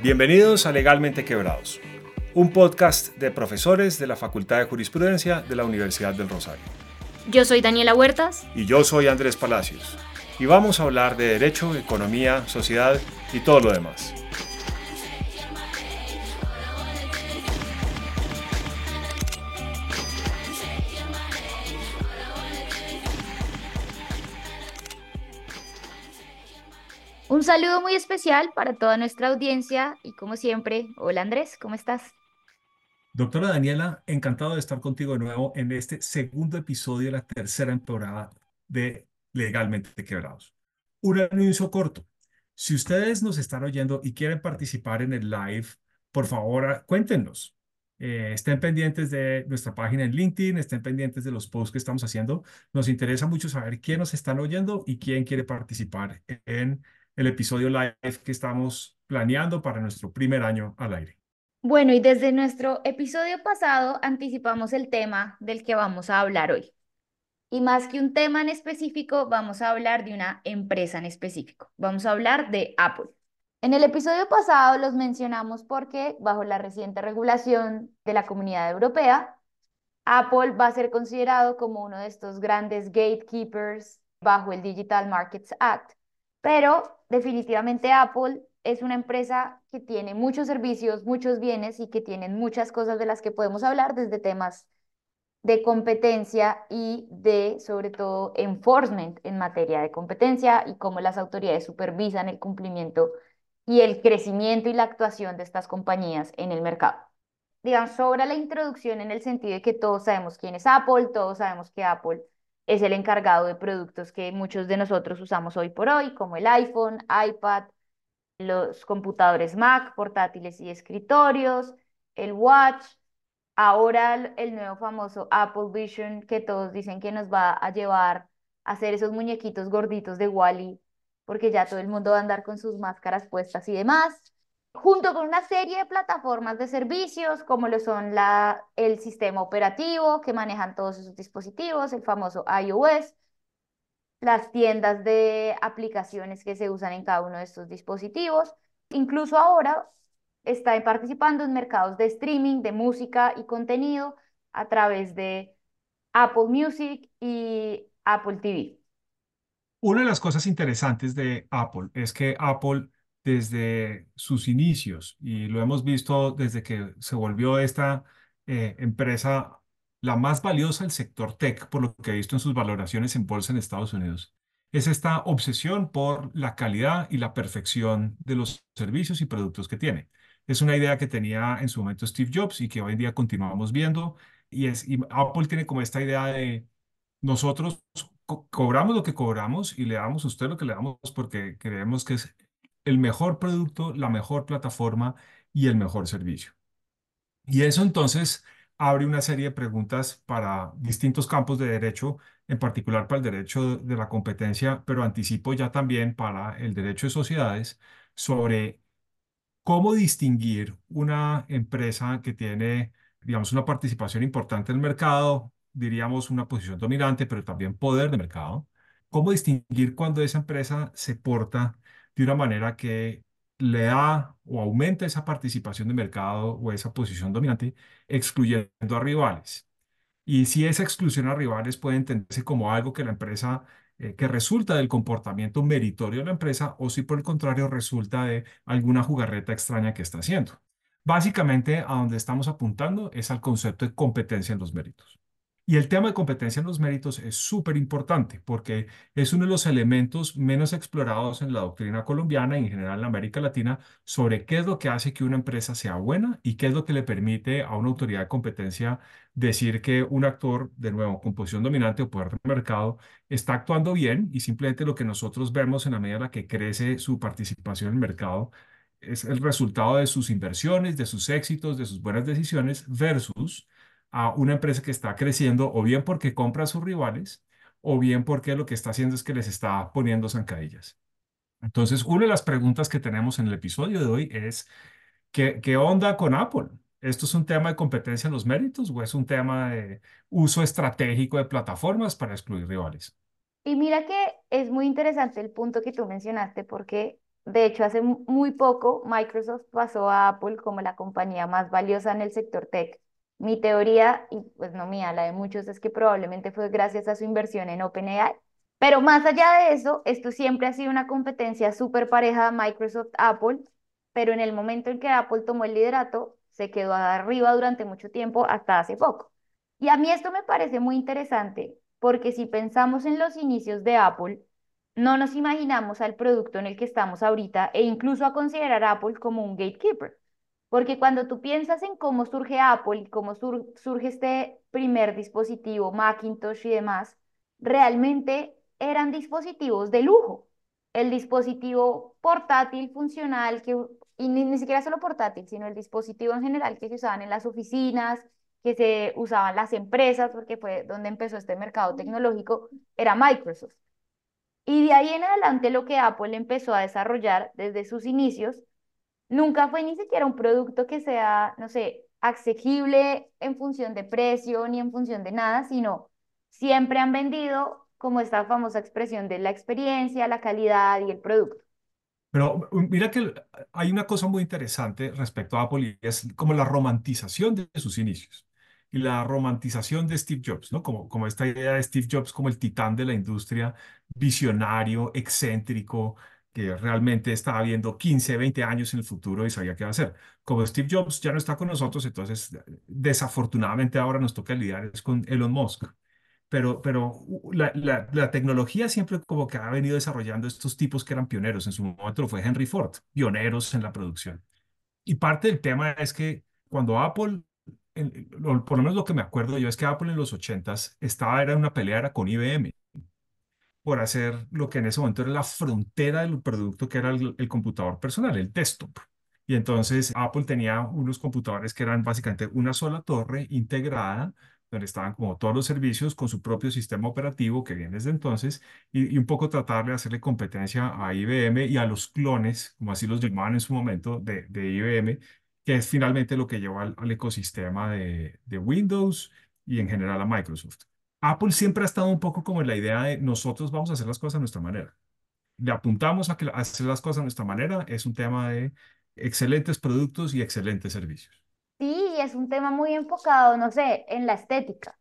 Bienvenidos a Legalmente Quebrados, un podcast de profesores de la Facultad de Jurisprudencia de la Universidad del Rosario. Yo soy Daniela Huertas. Y yo soy Andrés Palacios. Y vamos a hablar de derecho, economía, sociedad y todo lo demás. Saludo muy especial para toda nuestra audiencia y como siempre, hola Andrés, ¿cómo estás? Doctora Daniela, encantado de estar contigo de nuevo en este segundo episodio de la tercera temporada de Legalmente Quebrados. Un anuncio corto. Si ustedes nos están oyendo y quieren participar en el live, por favor, cuéntenos. Eh, estén pendientes de nuestra página en LinkedIn, estén pendientes de los posts que estamos haciendo. Nos interesa mucho saber quién nos están oyendo y quién quiere participar en el episodio live que estamos planeando para nuestro primer año al aire. Bueno, y desde nuestro episodio pasado anticipamos el tema del que vamos a hablar hoy. Y más que un tema en específico, vamos a hablar de una empresa en específico. Vamos a hablar de Apple. En el episodio pasado los mencionamos porque bajo la reciente regulación de la Comunidad Europea, Apple va a ser considerado como uno de estos grandes gatekeepers bajo el Digital Markets Act pero definitivamente Apple es una empresa que tiene muchos servicios, muchos bienes y que tienen muchas cosas de las que podemos hablar desde temas de competencia y de, sobre todo, enforcement en materia de competencia y cómo las autoridades supervisan el cumplimiento y el crecimiento y la actuación de estas compañías en el mercado. Digamos, sobra la introducción en el sentido de que todos sabemos quién es Apple, todos sabemos que Apple es el encargado de productos que muchos de nosotros usamos hoy por hoy, como el iPhone, iPad, los computadores Mac, portátiles y escritorios, el Watch, ahora el nuevo famoso Apple Vision que todos dicen que nos va a llevar a hacer esos muñequitos gorditos de Wally, porque ya todo el mundo va a andar con sus máscaras puestas y demás junto con una serie de plataformas de servicios como lo son la, el sistema operativo que manejan todos esos dispositivos, el famoso iOS, las tiendas de aplicaciones que se usan en cada uno de estos dispositivos. Incluso ahora está participando en mercados de streaming, de música y contenido a través de Apple Music y Apple TV. Una de las cosas interesantes de Apple es que Apple desde sus inicios y lo hemos visto desde que se volvió esta eh, empresa la más valiosa del sector tech, por lo que he visto en sus valoraciones en bolsa en Estados Unidos, es esta obsesión por la calidad y la perfección de los servicios y productos que tiene. Es una idea que tenía en su momento Steve Jobs y que hoy en día continuamos viendo. Y, es, Apple tiene como esta idea de nosotros cobramos lo que cobramos y le damos a usted lo que le damos porque creemos que es el mejor producto, la mejor plataforma y el mejor servicio. Y eso entonces abre una serie de preguntas para distintos campos de derecho, en particular para el derecho de la competencia, pero anticipo ya también para el derecho de sociedades sobre cómo distinguir una empresa que tiene, digamos, una participación importante en el mercado, diríamos una posición dominante, pero también poder de mercado, cómo distinguir cuando esa empresa se porta de una manera que le da o aumenta esa participación de mercado o esa posición dominante, excluyendo a rivales. Y si esa exclusión a rivales puede entenderse como algo que la empresa, eh, que resulta del comportamiento meritorio de la empresa, o si por el contrario resulta de alguna jugarreta extraña que está haciendo. Básicamente, a donde estamos apuntando es al concepto de competencia en los méritos. Y el tema de competencia en los méritos es súper importante porque es uno de los elementos menos explorados en la doctrina colombiana y en general en América Latina sobre qué es lo que hace que una empresa sea buena y qué es lo que le permite a una autoridad de competencia decir que un actor, de nuevo, con posición dominante o poder de mercado, está actuando bien y simplemente lo que nosotros vemos en la medida en la que crece su participación en el mercado es el resultado de sus inversiones, de sus éxitos, de sus buenas decisiones versus a una empresa que está creciendo o bien porque compra a sus rivales o bien porque lo que está haciendo es que les está poniendo zancadillas. Entonces, una de las preguntas que tenemos en el episodio de hoy es, ¿qué, qué onda con Apple? ¿Esto es un tema de competencia en los méritos o es un tema de uso estratégico de plataformas para excluir rivales? Y mira que es muy interesante el punto que tú mencionaste porque De hecho, hace mu- muy poco Microsoft pasó a Apple como la compañía más valiosa en el sector tech. Mi teoría, y pues no mía, la de muchos, es que probablemente fue gracias a su inversión en OpenAI. Pero más allá de eso, esto siempre ha sido una competencia súper pareja Microsoft-Apple, pero en el momento en que Apple tomó el liderato, se quedó arriba durante mucho tiempo hasta hace poco. Y a mí esto me parece muy interesante, porque si pensamos en los inicios de Apple, no nos imaginamos al producto en el que estamos ahorita e incluso a considerar a Apple como un gatekeeper. Porque cuando tú piensas en cómo surge Apple y cómo sur- surge este primer dispositivo, Macintosh y demás, realmente eran dispositivos de lujo. El dispositivo portátil funcional, que, y ni, ni siquiera solo portátil, sino el dispositivo en general que se usaban en las oficinas, que se usaban las empresas, porque fue donde empezó este mercado tecnológico, era Microsoft. Y de ahí en adelante lo que Apple empezó a desarrollar desde sus inicios nunca fue ni siquiera un producto que sea, no sé, asequible en función de precio ni en función de nada, sino siempre han vendido como esta famosa expresión de la experiencia, la calidad y el producto. Pero mira que hay una cosa muy interesante respecto a Apple y es como la romantización de sus inicios y la romantización de Steve Jobs, ¿no? Como, como esta idea de Steve Jobs como el titán de la industria, visionario, excéntrico, que realmente estaba viendo 15, 20 años en el futuro y sabía qué hacer. Como Steve Jobs ya no está con nosotros, entonces desafortunadamente ahora nos toca lidiar con Elon Musk pero, pero la, la, tecnología siempre como que ha venido desarrollando estos tipos que eran pioneros. En su momento fue Henry Ford, pioneros en la producción. Y parte del tema es que cuando Apple, en- por lo menos lo que me acuerdo yo es que Apple en los ochentas estaba, era una pelea con IBM por hacer lo que en ese momento era la frontera del producto que era el, computador personal, el desktop. Y entonces Apple tenía unos computadores que eran básicamente una sola torre integrada, donde estaban como todos los servicios con su propio sistema operativo que viene desde entonces, y, un poco tratar de hacerle competencia a IBM y a los clones, como así los llamaban en su momento, de, IBM, que es finalmente lo que llevó al, ecosistema de Windows y en general a Microsoft. Apple siempre ha estado un poco como en la idea de nosotros vamos a hacer las cosas a nuestra manera. Le apuntamos a que hacer las cosas a nuestra manera. Es un tema de excelentes productos y excelentes servicios. Sí, es un tema muy enfocado, no sé, en la estética.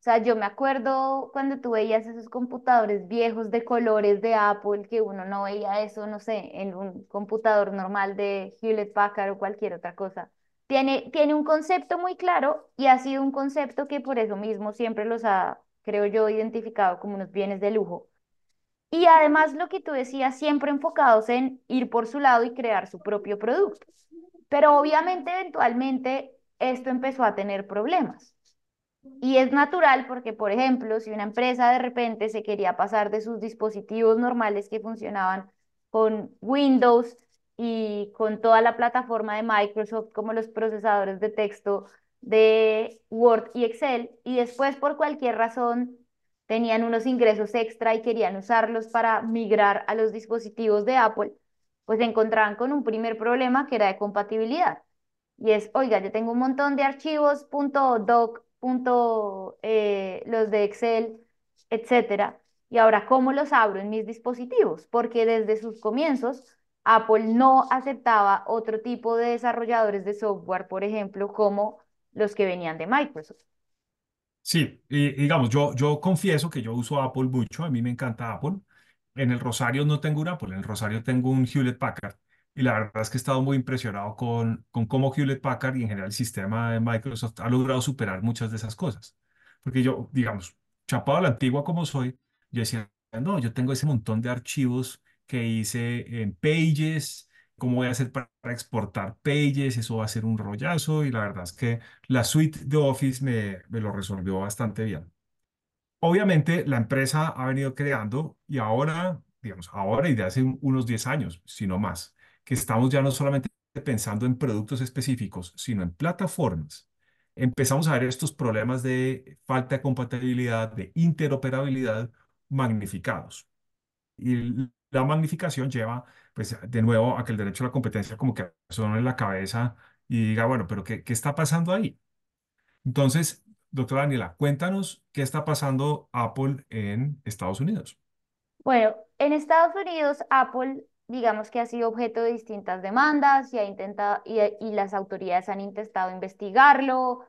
O sea, yo me acuerdo cuando tú veías esos computadores viejos de colores de Apple, que uno no veía eso, no sé, en un computador normal de Hewlett Packard o cualquier otra cosa. Tiene, tiene un concepto muy claro y ha sido un concepto que por eso mismo siempre los ha, creo yo, identificado como unos bienes de lujo. Y además lo que tú decías, siempre enfocados en ir por su lado y crear su propio producto. Pero obviamente eventualmente esto empezó a tener problemas. Y es natural porque, por ejemplo, si una empresa de repente se quería pasar de sus dispositivos normales que funcionaban con Windows y con toda la plataforma de Microsoft, como los procesadores de texto de Word y Excel, y después por cualquier razón tenían unos ingresos extra y querían usarlos para migrar a los dispositivos de Apple, pues se encontraban con un primer problema que era de compatibilidad. Y es, oiga, yo tengo un montón de archivos .doc, punto, eh, los de Excel, etcétera. Y ahora, ¿cómo los abro en mis dispositivos? Porque desde sus comienzos, Apple no aceptaba otro tipo de desarrolladores de software, por ejemplo, como los que venían de Microsoft. Sí, y digamos, yo, yo confieso que yo uso Apple mucho, a mí me encanta Apple. En el Rosario no tengo un Apple, en el Rosario tengo un Hewlett Packard. Y la verdad es que he estado muy impresionado con, con cómo Hewlett Packard y en general el sistema de Microsoft ha logrado superar muchas de esas cosas. Porque yo, digamos, chapado a la antigua como soy, yo decía, no, yo tengo ese montón de archivos que hice en Pages, ¿cómo voy a hacer para exportar Pages? Eso va a ser un rollazo y la verdad es que la suite de Office me, me lo resolvió bastante bien. Obviamente, la empresa ha venido creando y ahora, digamos, ahora y de hace un- unos 10 años, si no más, que estamos ya no solamente pensando en productos específicos, sino en plataformas. Empezamos a ver estos problemas de falta de compatibilidad, de interoperabilidad magnificados. Y la magnificación lleva, pues, de nuevo a que el derecho a la competencia como que suene en la cabeza y diga, bueno, pero ¿qué, qué está pasando ahí? Entonces, doctora Daniela, cuéntanos qué está pasando Apple en Estados Unidos. Bueno, en Estados Unidos, Apple digamos que ha sido objeto de distintas demandas y, ha intentado, y, y las autoridades han intentado investigarlo.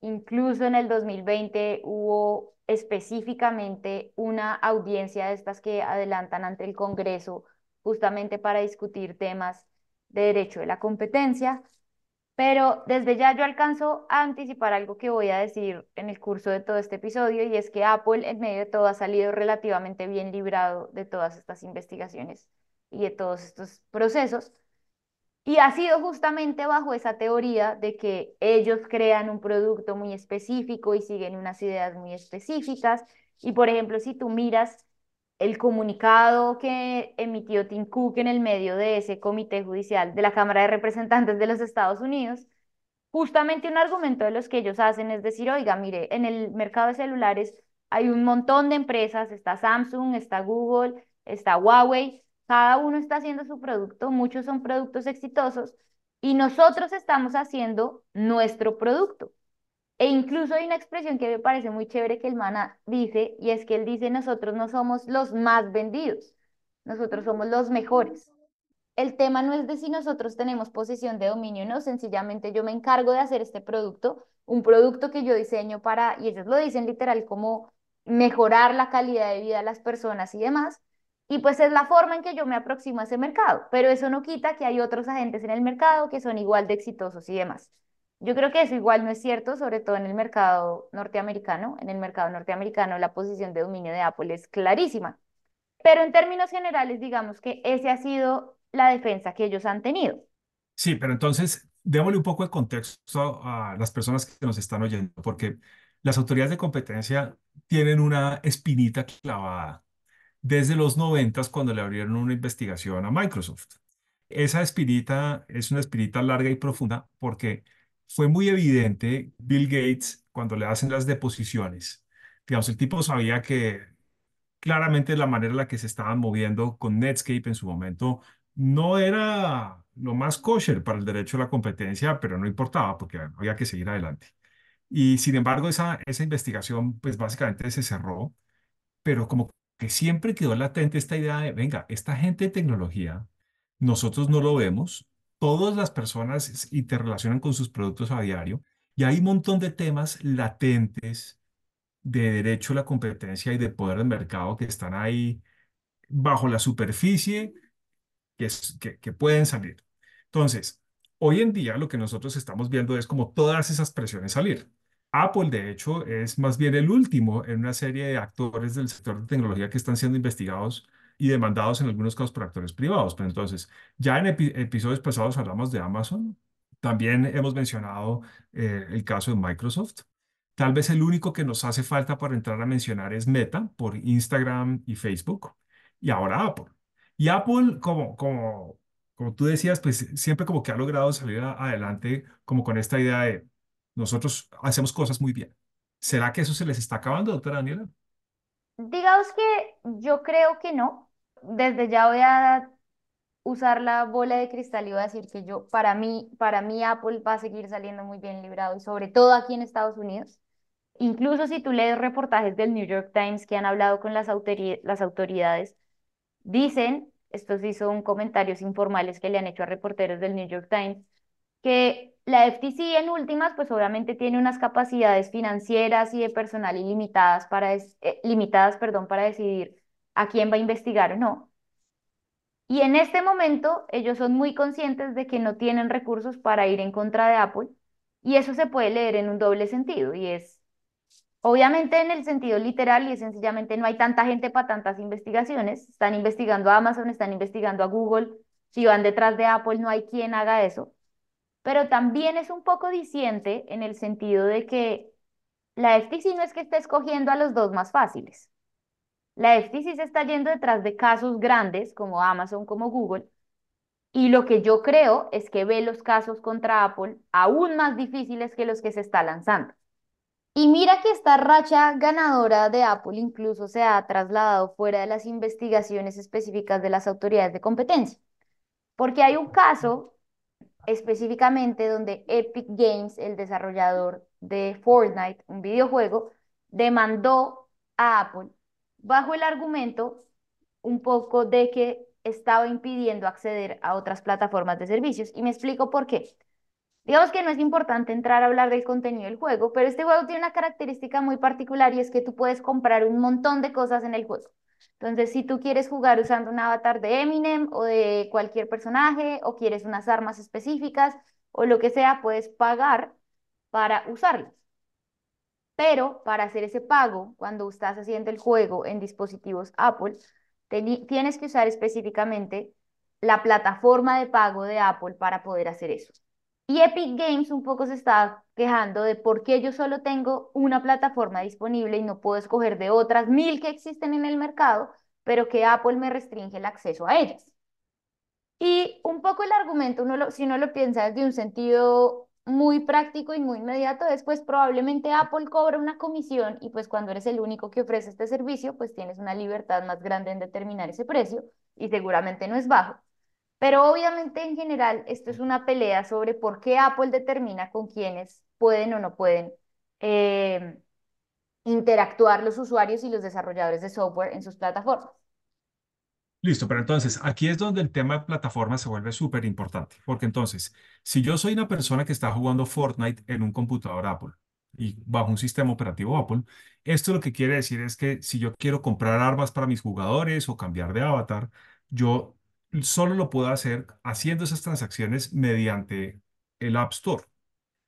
Incluso en el 2020 hubo específicamente una audiencia de estas que adelantan ante el Congreso justamente para discutir temas de derecho de la competencia. Pero desde ya yo alcanzo a anticipar algo que voy a decir en el curso de todo este episodio y es que Apple en medio de todo ha salido relativamente bien librado de todas estas investigaciones y de todos estos procesos. Y ha sido justamente bajo esa teoría de que ellos crean un producto muy específico y siguen unas ideas muy específicas. Y por ejemplo, si tú miras el comunicado que emitió Tim Cook en el medio de ese comité judicial de la Cámara de Representantes de los Estados Unidos, justamente un argumento de los que ellos hacen es decir, oiga, mire, en el mercado de celulares hay un montón de empresas, está Samsung, está Google, está Huawei, cada uno está haciendo su producto, muchos son productos exitosos y nosotros estamos haciendo nuestro producto. E incluso hay una expresión que me parece muy chévere que el mana dice, y es que él dice, nosotros no somos los más vendidos, nosotros somos los mejores. El tema no es de si nosotros tenemos posesión de dominio no, sencillamente yo me encargo de hacer este producto, un producto que yo diseño para, y ellos lo dicen literal, como mejorar la calidad de vida de las personas y demás. Y pues es la forma en que yo me aproximo a ese mercado, pero eso no quita que hay otros agentes en el mercado que son igual de exitosos y demás. Yo creo que eso igual no es cierto, sobre todo en el mercado norteamericano. En el mercado norteamericano la posición de dominio de Apple es clarísima. Pero en términos generales, digamos que ese ha sido la defensa que ellos han tenido. Sí, pero entonces démosle un poco de contexto a las personas que nos están oyendo, porque las autoridades de competencia tienen una espinita clavada desde los noventas cuando le abrieron una investigación a Microsoft. Esa espinita es una espinita larga y profunda porque fue muy evidente Bill Gates cuando le hacen las deposiciones. Digamos, el tipo sabía que claramente la manera en la que se estaban moviendo con Netscape en su momento no era lo más kosher para el derecho a la competencia, pero no importaba porque había que seguir adelante. Y sin embargo, esa, esa investigación, pues básicamente se cerró, pero como que siempre quedó latente esta idea de, venga, esta gente de tecnología, nosotros no lo vemos, todas las personas interrelacionan con sus productos a diario y hay un montón de temas latentes de derecho a la competencia y de poder del mercado que están ahí bajo la superficie que, que, que pueden salir. Entonces, hoy en día lo que nosotros estamos viendo es como todas esas presiones salir. Apple, de hecho, es más bien el último en una serie de actores del sector de tecnología que están siendo investigados y demandados en algunos casos por actores privados. Pero entonces, ya en episodios pasados hablamos de Amazon, también hemos mencionado eh, el caso de Microsoft. Tal vez el único que nos hace falta para entrar a mencionar es Meta por Instagram y Facebook, y ahora Apple. Y Apple, como, como, como tú decías, pues siempre como que ha logrado salir adelante como con esta idea de nosotros hacemos cosas muy bien. ¿Será que eso se les está acabando, doctora Daniela? Digamos que yo creo que no. Desde ya voy a usar la bola de cristal y voy a decir que yo, para mí, para mí Apple va a seguir saliendo muy bien librado y sobre todo aquí en Estados Unidos. Incluso si tú lees reportajes del New York Times que han hablado con las, las autoridades, dicen, estos sí son comentarios informales que le han hecho a reporteros del New York Times, que la FTC en últimas, pues obviamente tiene unas capacidades financieras y de personal ilimitadas para, eh, limitadas, perdón, para decidir a quién va a investigar o no. Y en este momento ellos son muy conscientes de que no tienen recursos para ir en contra de Apple y eso se puede leer en un doble sentido y es, obviamente en el sentido literal y es sencillamente no hay tanta gente para tantas investigaciones, están investigando a Amazon, están investigando a Google, si van detrás de Apple no hay quien haga eso pero también es un poco diciente en el sentido de que la FTC no es que esté escogiendo a los dos más fáciles. La FTC se está yendo detrás de casos grandes como Amazon, como Google, y lo que yo creo es que ve los casos contra Apple aún más difíciles que los que se está lanzando. Y mira que esta racha ganadora de Apple incluso se ha trasladado fuera de las investigaciones específicas de las autoridades de competencia. Porque hay un caso específicamente donde Epic Games, el desarrollador de Fortnite, un videojuego, demandó a Apple bajo el argumento un poco de que estaba impidiendo acceder a otras plataformas de servicios. Y me explico por qué. Digamos que no es importante entrar a hablar del contenido del juego, pero este juego tiene una característica muy particular y es que tú puedes comprar un montón de cosas en el juego. Entonces, si tú quieres jugar usando un avatar de Eminem o de cualquier personaje o quieres unas armas específicas o lo que sea, puedes pagar para usarlas. Pero para hacer ese pago, cuando estás haciendo el juego en dispositivos Apple, tienes que usar específicamente la plataforma de pago de Apple para poder hacer eso. Y Epic Games un poco se está quejando de por qué yo solo tengo una plataforma disponible y no puedo escoger de otras mil que existen en el mercado, pero que Apple me restringe el acceso a ellas. Y un poco el argumento, uno si uno lo piensa desde un sentido muy práctico y muy inmediato, después probablemente Apple cobra una comisión y pues cuando eres el único que ofrece este servicio, pues tienes una libertad más grande en determinar ese precio y seguramente no es bajo. Pero obviamente en general esto es una pelea sobre por qué Apple determina con quiénes pueden o no pueden eh, interactuar los usuarios y los desarrolladores de software en sus plataformas. Listo, pero entonces aquí es donde el tema de plataforma se vuelve súper importante, porque entonces, si yo soy una persona que está jugando Fortnite en un computador Apple y bajo un sistema operativo Apple, esto lo que quiere decir es que si yo quiero comprar armas para mis jugadores o cambiar de avatar, yo solo lo puedo hacer haciendo esas transacciones mediante el App Store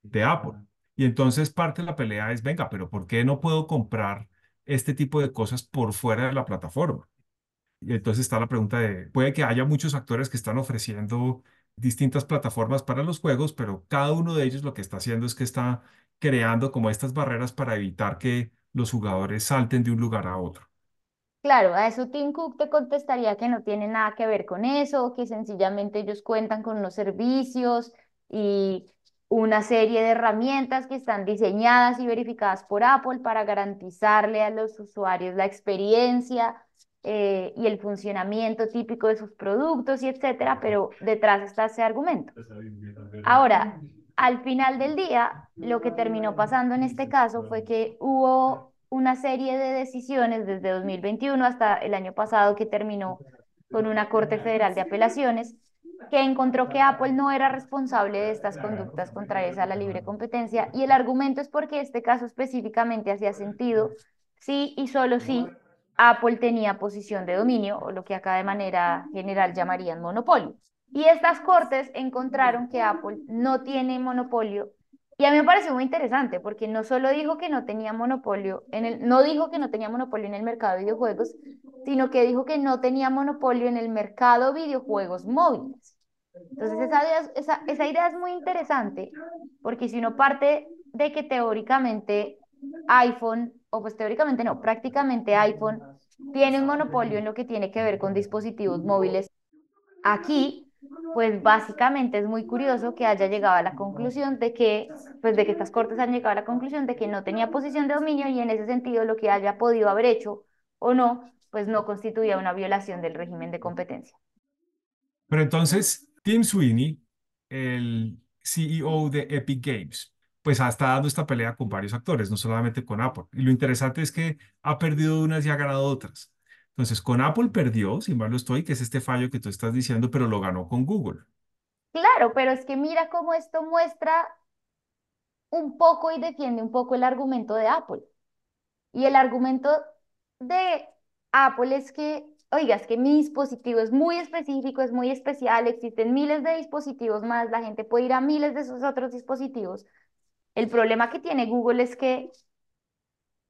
de Apple. Y entonces parte de la pelea es, venga, pero ¿por qué no puedo comprar este tipo de cosas por fuera de la plataforma? Y entonces está la pregunta de, puede que haya muchos actores que están ofreciendo distintas plataformas para los juegos, pero cada uno de ellos lo que está haciendo es que está creando como estas barreras para evitar que los jugadores salten de un lugar a otro. Claro, a eso Tim Cook te contestaría que no tiene nada que ver con eso, que sencillamente ellos cuentan con unos servicios y una serie de herramientas que están diseñadas y verificadas por Apple para garantizarle a los usuarios la experiencia eh, y el funcionamiento típico de sus productos y etcétera, pero detrás está ese argumento. Ahora, al final del día, lo que terminó pasando en este caso fue que hubo una serie de decisiones desde 2021 hasta el año pasado que terminó con una Corte Federal de Apelaciones que encontró que Apple no era responsable de estas conductas contrarias a la libre competencia y el argumento es porque este caso específicamente hacía sentido sí y solo si Apple tenía posición de dominio o lo que acá de manera general llamarían monopolio. Y estas cortes encontraron que Apple no tiene monopolio y a mí me pareció muy interesante porque no solo dijo que no tenía monopolio en el, no dijo que no tenía monopolio en el mercado de videojuegos, sino que dijo que no tenía monopolio en el mercado de videojuegos móviles. Entonces esa idea, esa, esa idea es muy interesante porque si uno parte de que teóricamente iPhone, o pues teóricamente no, prácticamente iPhone tiene un monopolio en lo que tiene que ver con dispositivos móviles, aquí pues básicamente es muy curioso que haya llegado a la conclusión de que, pues de que estas cortes han llegado a la conclusión de que no tenía posición de dominio y en ese sentido lo que haya podido haber hecho o no, pues no constituía una violación del régimen de competencia. Pero entonces, Tim Sweeney, el CEO de Epic Games, pues ha estado dando esta pelea con varios actores, no solamente con Apple. Y lo interesante es que ha perdido unas y ha ganado otras. Entonces, con Apple perdió, sin lo estoy, que es este fallo que tú estás diciendo, pero lo ganó con Google. Claro, pero es que mira cómo esto muestra un poco y defiende un poco el argumento de Apple. Y el argumento de Apple es que, oiga, es que mi dispositivo es muy específico, es muy especial, existen miles de dispositivos más, la gente puede ir a miles de esos otros dispositivos. El problema que tiene Google es que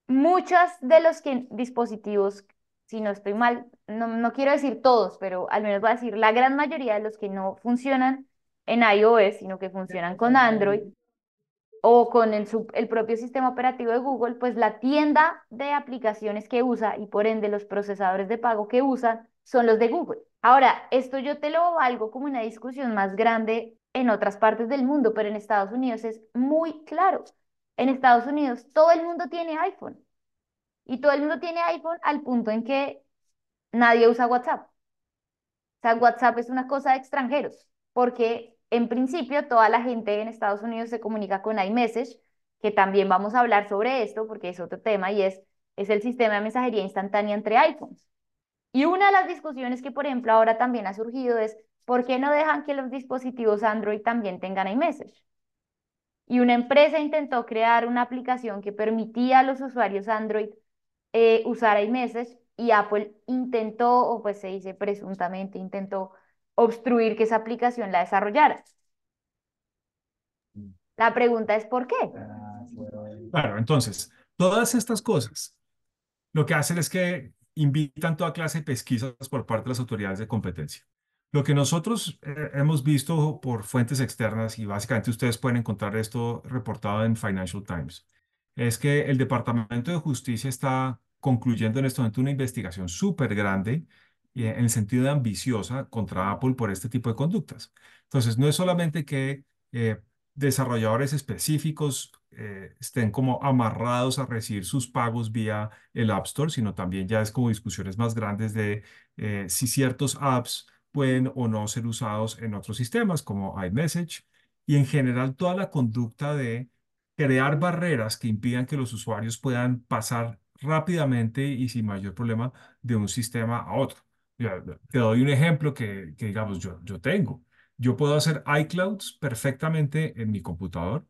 muchos de los dispositivos si no estoy mal, no, no quiero decir todos, pero al menos voy a decir la gran mayoría de los que no funcionan en iOS, sino que funcionan con Android o con el, el propio sistema operativo de Google, pues la tienda de aplicaciones que usa y por ende los procesadores de pago que usan son los de Google. Ahora, esto yo te lo valgo como una discusión más grande en otras partes del mundo, pero en Estados Unidos es muy claro. En Estados Unidos todo el mundo tiene iPhone. Y todo el mundo tiene iPhone al punto en que nadie usa WhatsApp. O sea, WhatsApp es una cosa de extranjeros, porque en principio toda la gente en Estados Unidos se comunica con iMessage, que también vamos a hablar sobre esto, porque es otro tema, y es, es el sistema de mensajería instantánea entre iPhones. Y una de las discusiones que, por ejemplo, ahora también ha surgido es, ¿por qué no dejan que los dispositivos Android también tengan iMessage? Y una empresa intentó crear una aplicación que permitía a los usuarios Android eh, usar iMessage y Apple intentó, o pues se dice presuntamente, intentó obstruir que esa aplicación la desarrollara. La pregunta es ¿por qué? Claro, entonces, todas estas cosas lo que hacen es que invitan toda clase de pesquisas por parte de las autoridades de competencia. Lo que nosotros eh, hemos visto por fuentes externas, y básicamente ustedes pueden encontrar esto reportado en Financial Times, es que el Departamento de Justicia está concluyendo en este momento una investigación súper grande eh, en el sentido de ambiciosa contra Apple por este tipo de conductas. Entonces, no es solamente que eh, desarrolladores específicos eh, estén como amarrados a recibir sus pagos vía el App Store, sino también ya es como discusiones más grandes de si ciertos apps pueden o no ser usados en otros sistemas como iMessage y en general toda la conducta de crear barreras que impidan que los usuarios puedan pasar rápidamente y sin mayor problema de un sistema a otro. te doy un ejemplo que, que digamos yo, yo tengo. Yo puedo hacer iClouds perfectamente en mi computador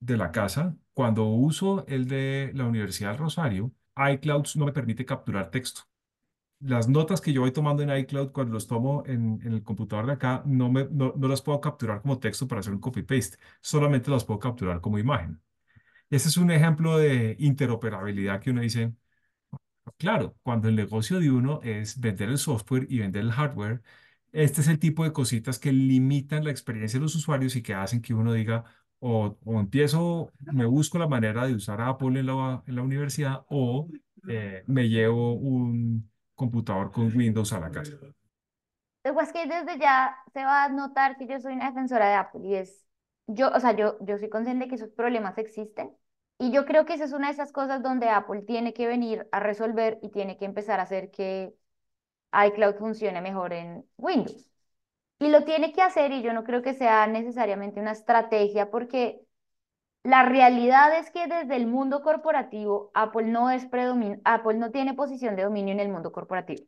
de la casa. Cuando uso el de la Universidad del Rosario, iClouds no me permite capturar texto. Las notas que yo voy tomando en iCloud, cuando los tomo en, el computador de acá, no, me, no, no las puedo capturar como texto para hacer un copy-paste. Solamente las puedo capturar como imagen. Ese es un ejemplo de interoperabilidad que uno dice, claro, cuando el negocio de uno es vender el software y vender el hardware, este es el tipo de cositas que limitan la experiencia de los usuarios y que hacen que uno diga, o, o empiezo, me busco la manera de usar Apple en la, en la universidad o eh, me llevo un computador con Windows a la casa. Pues que desde ya se va a notar que yo soy una defensora de Apple y es, yo, o sea, yo, yo soy consciente de que esos problemas existen y yo creo que esa es una de esas cosas donde Apple tiene que venir a resolver y tiene que empezar a hacer que iCloud funcione mejor en Windows. Y lo tiene que hacer y yo no creo que sea necesariamente una estrategia porque la realidad es que desde el mundo corporativo Apple no es Apple no tiene posición de dominio en el mundo corporativo.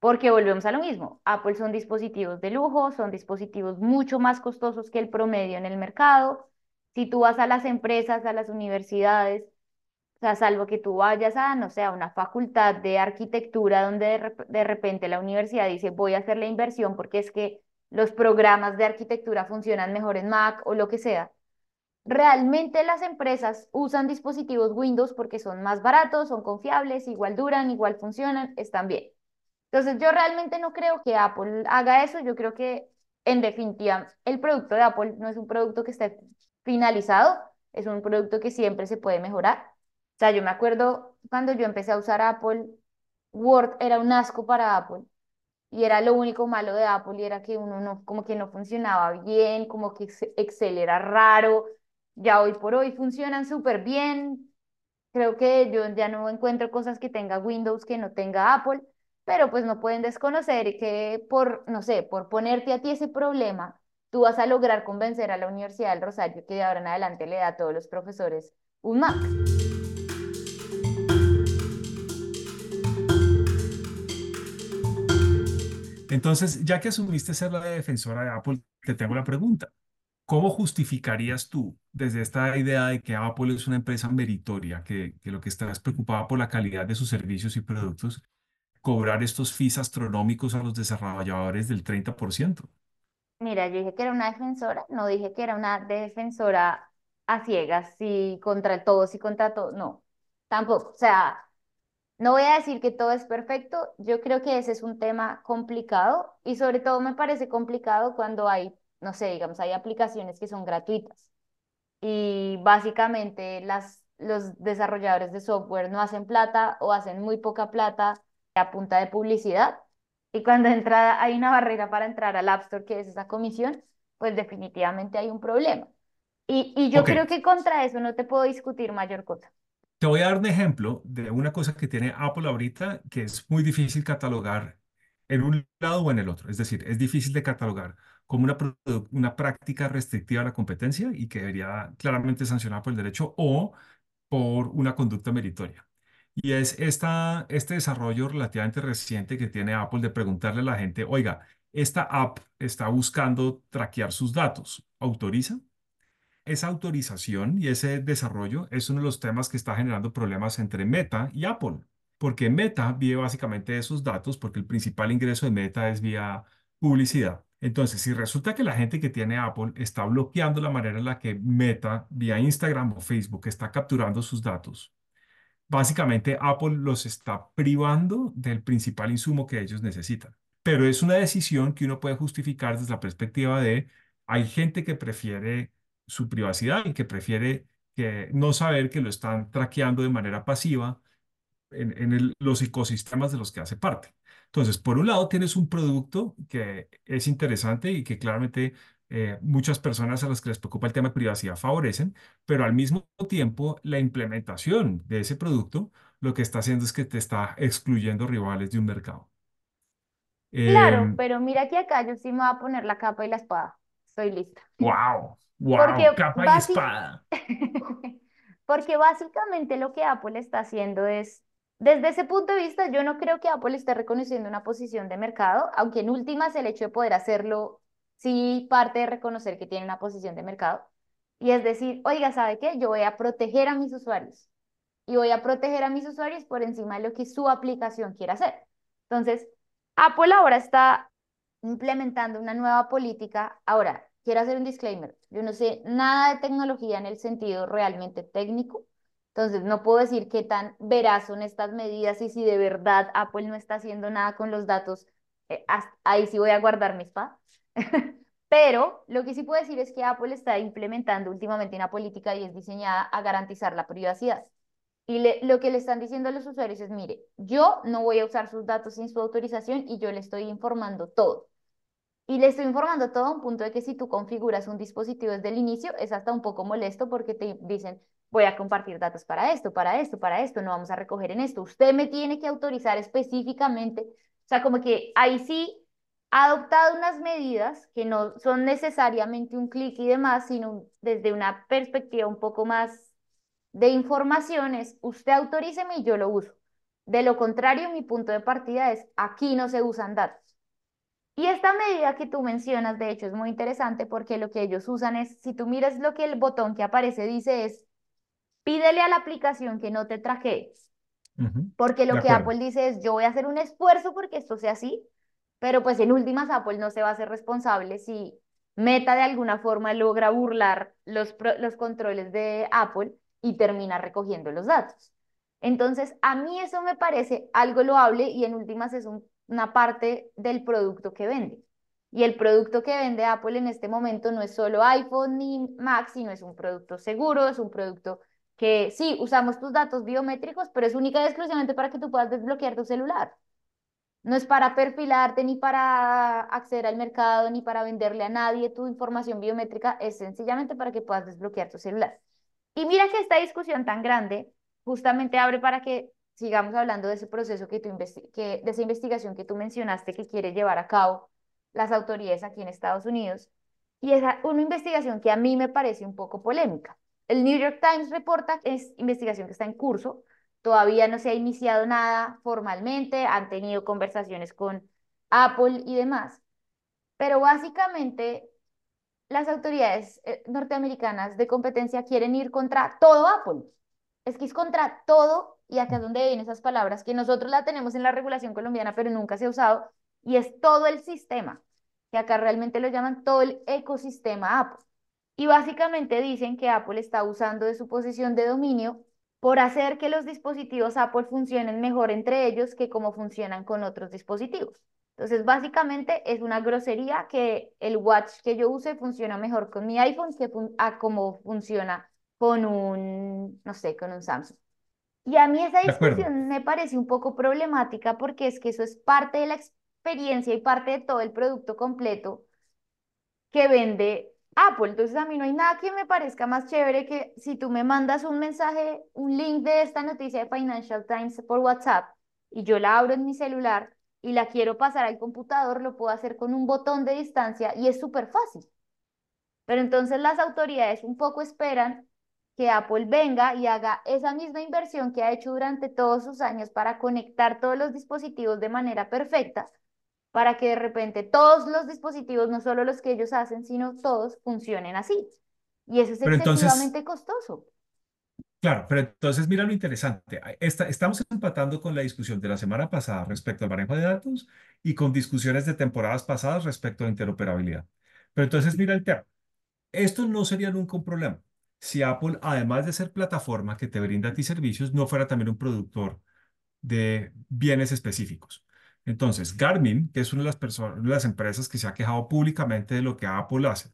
Porque volvemos a lo mismo. Apple son dispositivos de lujo, son dispositivos mucho más costosos que el promedio en el mercado. Si tú vas a las empresas, a las universidades, sea, salvo que tú vayas a, no sé, a una facultad de arquitectura donde de, repente la universidad dice, voy a hacer la inversión porque es que los programas de arquitectura funcionan mejor en Mac o lo que sea. Realmente las empresas usan dispositivos Windows porque son más baratos, son confiables, igual duran, igual funcionan, están bien. Entonces yo realmente no creo que Apple haga eso, yo creo que en definitiva el producto de Apple no es un producto que esté finalizado, es un producto que siempre se puede mejorar sea, yo me acuerdo cuando yo empecé a usar Apple, Word era un asco para Apple y era lo único malo de Apple y era que uno no, como que no funcionaba bien, como que Excel era raro. Ya hoy por hoy funcionan súper bien. Creo que yo ya no encuentro cosas que tenga Windows que no tenga Apple, pero pues no pueden desconocer que por, no sé, por ponerte a ti ese problema, tú vas a lograr convencer a la Universidad del Rosario que de ahora en adelante le da a todos los profesores un Mac. Entonces, ya que asumiste ser la defensora de Apple, te tengo la pregunta. ¿Cómo justificarías tú desde esta idea de que Apple es una empresa meritoria, que, que lo que está es preocupada por la calidad de sus servicios y productos, cobrar estos fees astronómicos a los desarrolladores del 30%? Mira, yo dije que era una defensora, no dije que era una defensora a ciegas, y contra todos y contra todos, no, tampoco. O sea, no voy a decir que todo es perfecto, yo creo que ese es un tema complicado y sobre todo me parece complicado cuando hay, no sé, digamos, hay aplicaciones que son gratuitas y básicamente las, los desarrolladores de software no hacen plata o hacen muy poca plata a punta de publicidad y cuando entra, hay una barrera para entrar al App Store que es esa comisión, pues definitivamente hay un problema. Y, y yo creo que contra eso no te puedo discutir mayor cosa. Te voy a dar un ejemplo de una cosa que tiene Apple ahorita que es muy difícil catalogar en un lado o en el otro. Es decir, es difícil de catalogar como una, una práctica restrictiva a la competencia y que debería claramente sancionar por el derecho o por una conducta meritoria. Y es esta, este desarrollo relativamente reciente que tiene Apple de preguntarle a la gente, oiga, esta app está buscando traquear sus datos, ¿autoriza? Esa autorización y ese desarrollo es uno de los temas que está generando problemas entre Meta y Apple, porque Meta vive básicamente de esos datos, porque el principal ingreso de Meta es vía publicidad. Entonces, si resulta que la gente que tiene Apple está bloqueando la manera en la que Meta, vía Instagram o Facebook, está capturando sus datos, básicamente Apple los está privando del principal insumo que ellos necesitan. Pero es una decisión que uno puede justificar desde la perspectiva de hay gente que prefiere su privacidad y que prefiere que no saber que lo están traqueando de manera pasiva en, los ecosistemas de los que hace parte. Entonces, por un lado, tienes un producto que es interesante y que claramente eh, muchas personas a las que les preocupa el tema de privacidad favorecen, pero al mismo tiempo, la implementación de ese producto lo que está haciendo es que te está excluyendo rivales de un mercado. Claro, Em, pero mira que acá yo sí me voy a poner la capa y la espada. Estoy lista. wow, wow, capa y espada. Porque básicamente lo que Apple está haciendo es, desde ese punto de vista, yo no creo que Apple esté reconociendo una posición de mercado, aunque en últimas el hecho de poder hacerlo sí parte de reconocer que tiene una posición de mercado. Y es decir, oiga, ¿sabe qué? Yo voy a proteger a mis usuarios y voy a proteger a mis usuarios por encima de lo que su aplicación quiera hacer. Entonces, Apple ahora está implementando una nueva política. Ahora, quiero hacer un disclaimer. Yo no sé nada de tecnología en el sentido realmente técnico. Entonces, no puedo decir qué tan veraz son estas medidas y si de verdad Apple no está haciendo nada con los datos. eh, ahí sí voy a guardar mi spa. Pero lo que sí puedo decir es que Apple está implementando últimamente una política y es diseñada a garantizar la privacidad. Y le- lo que le están diciendo a los usuarios es, mire, yo no voy a usar sus datos sin su autorización y yo le estoy informando todo. Y le estoy informando todo a un punto de que si tú configuras un dispositivo desde el inicio, es hasta un poco molesto porque te dicen, voy a compartir datos para esto, para esto, para esto, no vamos a recoger en esto. Usted me tiene que autorizar específicamente. O sea, como que ahí sí ha adoptado unas medidas que no son necesariamente un clic y demás, sino desde una perspectiva un poco más de informaciones, usted autoríceme y yo lo uso. De lo contrario, mi punto de partida es, aquí no se usan datos. Y esta medida que tú mencionas, de hecho, es muy interesante porque lo que ellos usan es, si tú miras lo que el botón que aparece dice es, pídele a la aplicación que no te traquee. Ujú, Porque De lo que acuerdo. Apple dice es, yo voy a hacer un esfuerzo porque esto sea así, pero pues en últimas Apple no se va a hacer responsable si Meta de alguna forma logra burlar los, los controles de Apple y termina recogiendo los datos. Entonces, a mí eso me parece algo loable y en últimas es un- una parte del producto que vende. Y el producto que vende Apple en este momento no es solo iPhone ni Mac, sino es un producto seguro, es un producto que sí, usamos tus datos biométricos, pero es única y exclusivamente para que tú puedas desbloquear tu celular. No es para perfilarte, ni para acceder al mercado, ni para venderle a nadie tu información biométrica, es sencillamente para que puedas desbloquear tu celular. Y mira que esta discusión tan grande justamente abre para que sigamos hablando de ese proceso que tú que, de esa investigación que tú mencionaste que quiere llevar a cabo las autoridades aquí en Estados Unidos. Y es una investigación que a mí me parece un poco polémica. El New York Times reporta que es investigación que está en curso, todavía no se ha iniciado nada formalmente, han tenido conversaciones con Apple y demás, pero básicamente las autoridades eh, norteamericanas de competencia quieren ir contra todo Apple. Es que es contra todo, y acá es donde vienen esas palabras que nosotros la tenemos en la regulación colombiana, pero nunca se ha usado, y es todo el sistema, que acá realmente lo llaman todo el ecosistema Apple. Y básicamente dicen que Apple está usando de su posición de dominio por hacer que los dispositivos Apple funcionen mejor entre ellos que como funcionan con otros dispositivos. Entonces, básicamente es una grosería que el watch que yo use funciona mejor con mi iPhone que fun a como funciona con un, no sé, con un Samsung. Y a mí esa discusión me parece un poco problemática porque es que eso es parte de la experiencia y parte de todo el producto completo que vende Apple. Entonces a mí no hay nada que me parezca más chévere que si tú me mandas un mensaje, un link de esta noticia de Financial Times por WhatsApp y yo la abro en mi celular y la quiero pasar al computador, lo puedo hacer con un botón de distancia y es súper fácil. Pero entonces las autoridades un poco esperan que Apple venga y haga esa misma inversión que ha hecho durante todos sus años para conectar todos los dispositivos de manera perfecta, para que de repente todos los dispositivos, no solo los que ellos hacen, sino todos funcionen así. Y eso es Pero entonces, excesivamente costoso. claro, pero entonces mira lo interesante. Esta- estamos empatando con la discusión de la semana pasada respecto al manejo de datos y con discusiones de temporadas pasadas respecto a interoperabilidad. Pero entonces mira el tema. Esto no sería nunca un problema si Apple, además de ser plataforma que te brinda a ti servicios, no fuera también un productor de bienes específicos. Entonces, Garmin, que es una de las empresas que se ha quejado públicamente de lo que Apple hace,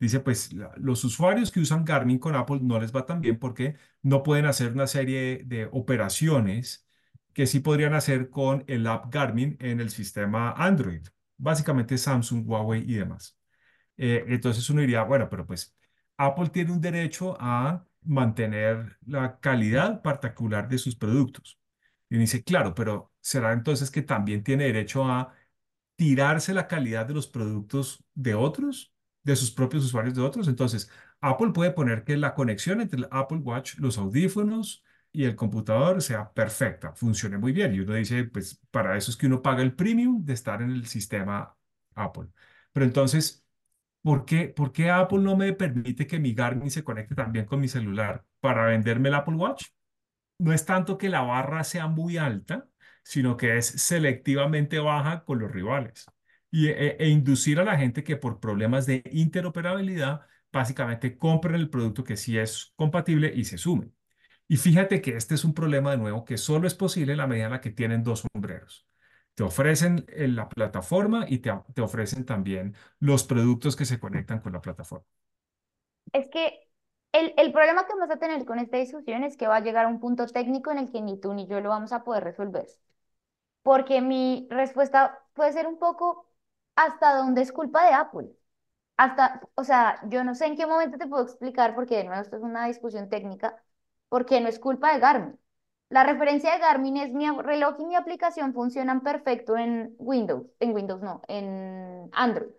dice, pues los usuarios que usan Garmin con Apple no les va tan bien porque no pueden hacer una serie de operaciones que sí podrían hacer con el app Garmin en el sistema Android, básicamente Samsung, Huawei y demás. Eh, entonces uno diría, bueno, pero pues Apple tiene un derecho a mantener la calidad particular de sus productos. Y uno dice, claro, pero ¿será entonces que también tiene derecho a tirarse la calidad de los productos de otros, de sus propios usuarios de otros? Entonces, Apple puede poner que la conexión entre el Apple Watch, los audífonos y el computador sea perfecta, funcione muy bien. Y uno dice, pues para eso es que uno paga el premium de estar en el sistema Apple. Pero entonces... ¿Por qué, por qué Apple no me permite que mi Garmin se conecte también con mi celular para venderme el Apple Watch? No es tanto que la barra sea muy alta, sino que es selectivamente baja con los rivales y, e, e inducir a la gente que por problemas de interoperabilidad básicamente compren el producto que sí es compatible y se sumen. Y fíjate que este es un problema de nuevo que solo es posible en la medida en la que tienen dos sombreros. Te ofrecen eh, la plataforma y te, te ofrecen también los productos que se conectan con la plataforma. Es que el, el problema que vamos a tener con esta discusión es que va a llegar a un punto técnico en el que ni tú ni yo lo vamos a poder resolver. Porque mi respuesta puede ser un poco hasta dónde es culpa de Apple. Hasta, o sea, yo no sé en qué momento te puedo explicar, porque de nuevo esto es una discusión técnica, porque no es culpa de Garmin. La referencia de Garmin es mi reloj y mi aplicación funcionan perfecto en Windows, en Windows no, en Android,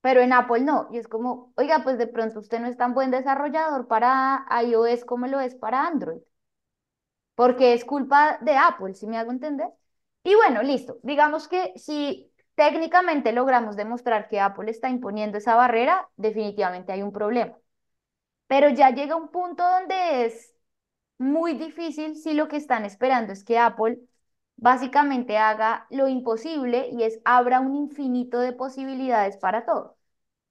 pero en Apple no. Y es como, oiga, pues de pronto usted no es tan buen desarrollador para iOS como lo es para Android, porque es culpa de Apple, si me hago entender. Y bueno, listo. Digamos que si técnicamente logramos demostrar que Apple está imponiendo esa barrera, definitivamente hay un problema. Pero ya llega un punto donde es muy difícil si lo que están esperando es que Apple básicamente haga lo imposible y es abra un infinito de posibilidades para todo.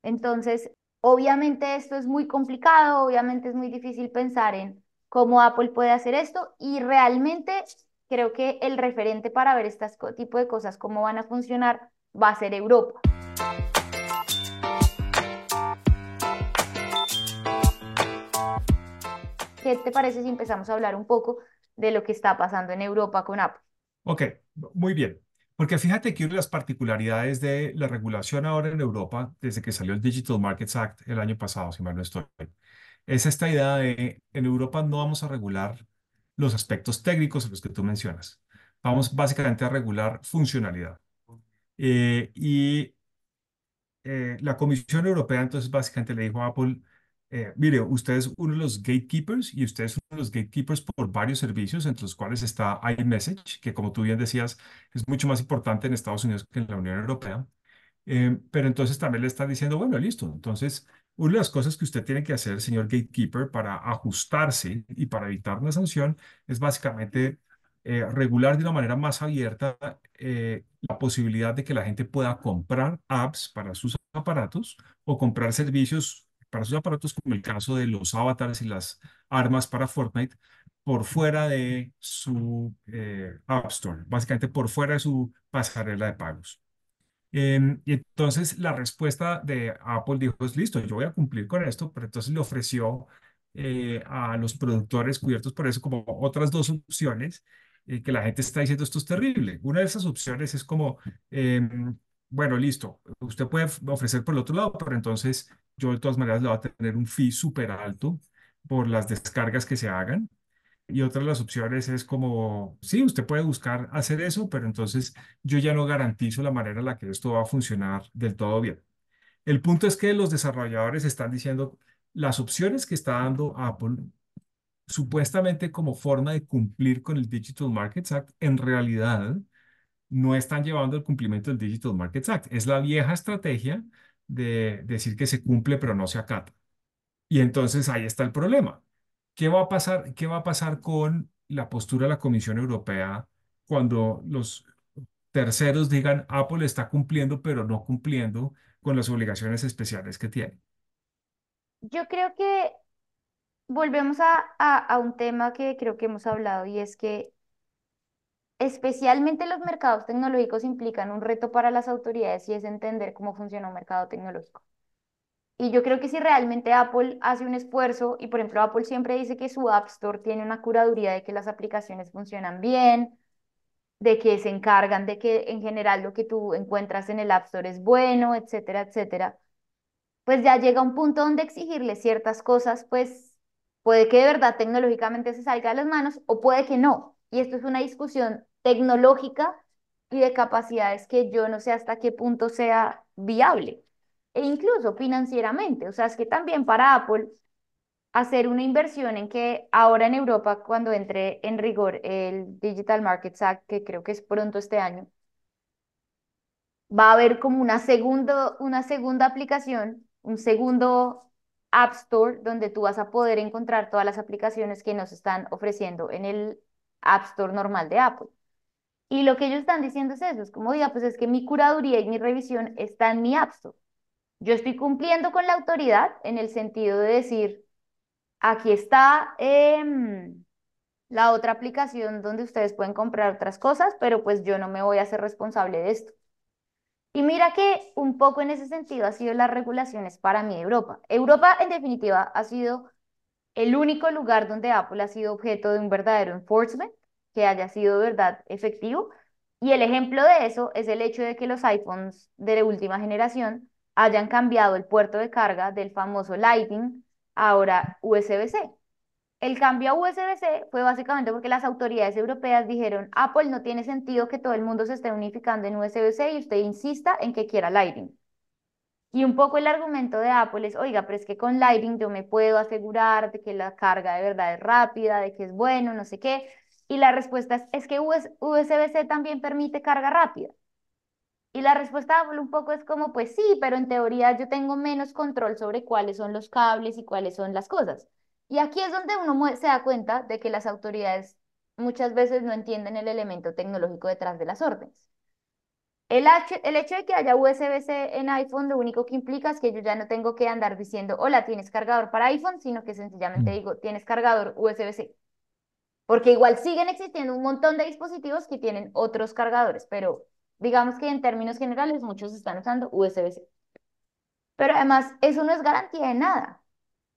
Entonces, obviamente esto es muy complicado, obviamente es muy difícil pensar en cómo Apple puede hacer esto y realmente creo que el referente para ver este tipo de cosas, cómo van a funcionar, va a ser Europa. ¿Qué te parece si empezamos a hablar un poco de lo que está pasando en Europa con Apple? Ok, muy bien. Porque fíjate que una de las particularidades de la regulación ahora en Europa, desde que salió el Digital Markets Act el año pasado, si mal no estoy, es esta idea de en Europa no vamos a regular los aspectos técnicos los que tú mencionas. Vamos básicamente a regular funcionalidad. Eh, y eh, la Comisión Europea entonces básicamente le dijo a Apple, eh, mire, usted es uno de los gatekeepers y usted es uno de los gatekeepers por varios servicios, entre los cuales está iMessage, que como tú bien decías, es mucho más importante en Estados Unidos que en la Unión Europea. Eh, pero entonces también le está diciendo, bueno, listo, entonces una de las cosas que usted tiene que hacer, señor gatekeeper, para ajustarse y para evitar una sanción es básicamente eh, regular de una manera más abierta eh, la posibilidad de que la gente pueda comprar apps para sus aparatos o comprar servicios para sus aparatos, como el caso de los avatares y las armas para Fortnite, por fuera de su App Store, básicamente por fuera de su pasarela de pagos. Em, y entonces la respuesta de Apple dijo, pues listo, yo voy a cumplir con esto, pero entonces le ofreció eh, a los productores cubiertos por eso como otras dos opciones eh, que la gente está diciendo esto es terrible. Una de esas opciones es como, em, bueno, listo, usted puede ofrecer por el otro lado, pero entonces yo de todas maneras le voy a tener un fee súper alto por las descargas que se hagan. Y otra de las opciones es como, sí, usted puede buscar hacer eso, pero entonces yo ya no garantizo la manera en la que esto va a funcionar del todo bien. El punto es que los desarrolladores están diciendo, las opciones que está dando Apple, supuestamente como forma de cumplir con el Digital Markets Act, en realidad no están llevando el cumplimiento del Digital Markets Act. Es la vieja estrategia de decir que se cumple pero no se acata. Y entonces ahí está el problema. ¿Qué va a pasar, qué va a pasar con la postura de la Comisión Europea cuando los terceros digan Apple está cumpliendo pero no cumpliendo con las obligaciones especiales que tiene? Yo creo que volvemos a, un tema que creo que hemos hablado y es que especialmente los mercados tecnológicos implican un reto para las autoridades y es entender cómo funciona un mercado tecnológico. Y yo creo que si realmente Apple hace un esfuerzo, y por ejemplo Apple siempre dice que su App Store tiene una curaduría de que las aplicaciones funcionan bien, de que se encargan de que en general lo que tú encuentras en el App Store es bueno, etcétera, etcétera, pues ya llega un punto donde exigirle ciertas cosas, pues puede que de verdad tecnológicamente se salga de las manos o puede que no. Y esto es una discusión tecnológica y de capacidades que yo no sé hasta qué punto sea viable. E incluso financieramente, o sea, es que también para Apple hacer una inversión en que ahora en Europa, cuando entre en rigor el Digital Markets Act, que creo que es pronto este año, va a haber como una, segundo, una segunda aplicación, un segundo App Store donde tú vas a poder encontrar todas las aplicaciones que nos están ofreciendo en el App Store normal de Apple. Y lo que ellos están diciendo es eso, es como diga, pues es que mi curaduría y mi revisión está en mi App Store. Yo estoy cumpliendo con la autoridad en el sentido de decir, aquí está em, la otra aplicación donde ustedes pueden comprar otras cosas, pero pues yo no me voy a hacer responsable de esto. Y mira que un poco en ese sentido ha sido las regulaciones para mí Europa. Europa, en definitiva, ha sido el único lugar donde Apple ha sido objeto de un verdadero enforcement, que haya sido verdad efectivo. Y el ejemplo de eso es el hecho de que los iPhones de última generación hayan cambiado el puerto de carga del famoso Lightning ahora USB-C. El cambio a USB-C fue básicamente porque las autoridades europeas dijeron, Apple no tiene sentido que todo el mundo se esté unificando en USB-C y usted insista en que quiera Lightning. Y un poco el argumento de Apple es, oiga, pero es que con Lightning yo me puedo asegurar de que la carga de verdad es rápida, de que es bueno, no sé qué. Y la respuesta es, es que USB-C también permite carga rápida. Y la respuesta un poco es como, pues sí, pero en teoría yo tengo menos control sobre cuáles son los cables y cuáles son las cosas. Y aquí es donde uno se da cuenta de que las autoridades muchas veces no entienden el elemento tecnológico detrás de las órdenes. El, el hecho de que haya USB-C en iPhone lo único que implica es que yo ya no tengo que andar diciendo, hola, ¿tienes cargador para iPhone? Sino que sencillamente digo, ¿tienes cargador USB-C? Porque igual siguen existiendo un montón de dispositivos que tienen otros cargadores, pero digamos que en términos generales muchos están usando USB-C. Pero además, eso no es garantía de nada,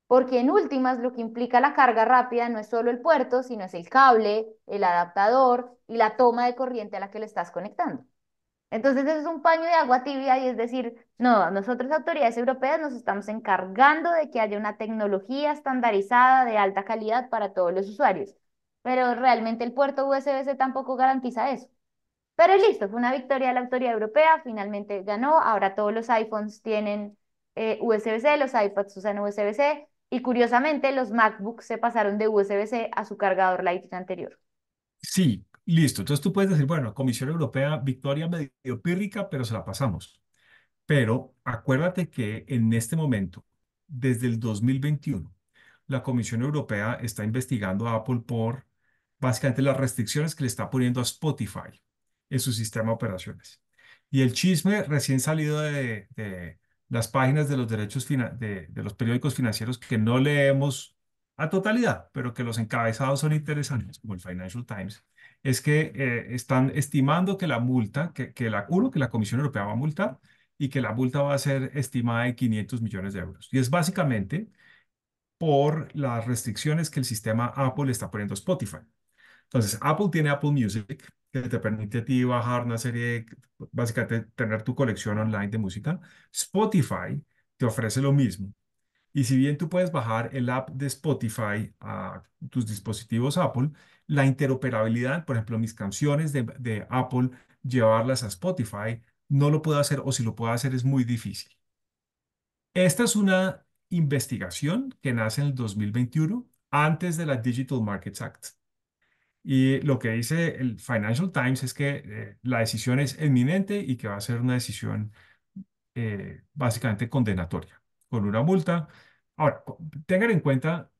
porque en últimas lo que implica la carga rápida no es solo el puerto, sino es el cable, el adaptador y la toma de corriente a la que le estás conectando. Entonces, eso es un paño de agua tibia y es decir, no, nosotros autoridades europeas nos estamos encargando de que haya una tecnología estandarizada de alta calidad para todos los usuarios, pero realmente el puerto USB-C tampoco garantiza eso. Pero listo, fue una victoria de la autoridad europea, finalmente ganó, ahora todos los iPhones tienen eh, USB-C, los iPads usan USB-C y curiosamente los MacBooks se pasaron de USB-C a su cargador Lightning anterior. Sí, listo. Entonces tú puedes decir, bueno, Comisión Europea, victoria medio pírrica, pero se la pasamos. Pero acuérdate que en este momento, desde el 2021, la Comisión Europea está investigando a Apple por básicamente las restricciones que le está poniendo a Spotify en su sistema de operaciones. Y el chisme recién salido de, de las páginas de los derechos de, de los periódicos financieros que no leemos a totalidad, pero que los encabezados son interesantes, como el Financial Times, es que eh, están estimando que la multa, que, que la, uno, que la Comisión Europea va a multar y que la multa va a ser estimada en 500 millones de euros. Y es básicamente por las restricciones que el sistema Apple está poniendo a Spotify. Entonces, Apple tiene Apple Music, que te permite a ti bajar una serie, básicamente tener tu colección online de música. Spotify te ofrece lo mismo. Y si bien tú puedes bajar el app de Spotify a tus dispositivos Apple, la interoperabilidad, por ejemplo, mis canciones de, de Apple, llevarlas a Spotify, no lo puedo hacer o si lo puedo hacer es muy difícil. Esta es una investigación que nace en el 2021, antes de la Digital Markets Act. Y lo que dice el Financial Times es que eh, la decisión es inminente y que va a ser una decisión eh, básicamente condenatoria, con una multa. Ahora, tengan en cuenta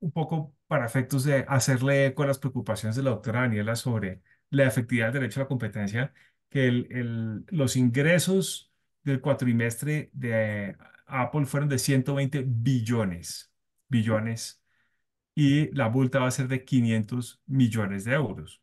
un poco para efectos de hacerle eco a las preocupaciones de la doctora Daniela sobre la efectividad del derecho a la competencia, que el, el, los ingresos del cuatrimestre de Apple fueron de 120 billones, billones, y la multa va a ser de 500 millones de euros.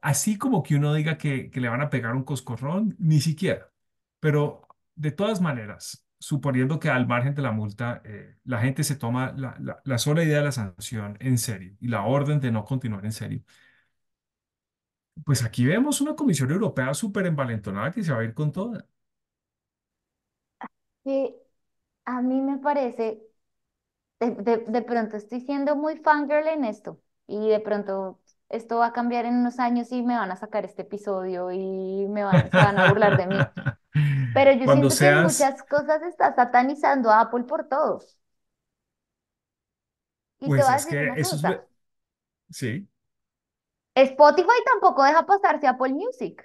Así como que uno diga que, que le van a pegar un coscorrón, ni siquiera. Pero de todas maneras, suponiendo que al margen de la multa, eh, la gente se toma la, la, la, sola idea de la sanción en serio y la orden de no continuar en serio, pues aquí vemos una Comisión Europea súper envalentonada que se va a ir con toda. Que a mí me parece, de, de, de pronto estoy siendo muy fangirl en esto y de pronto esto va a cambiar en unos años y me van a sacar este episodio y me van, se van a burlar de mí. Pero yo Cuando siento que muchas cosas está satanizando a Apple por todos. Y te pues voy a decir una es, cosa, sí, Spotify tampoco deja pasarse a Apple Music.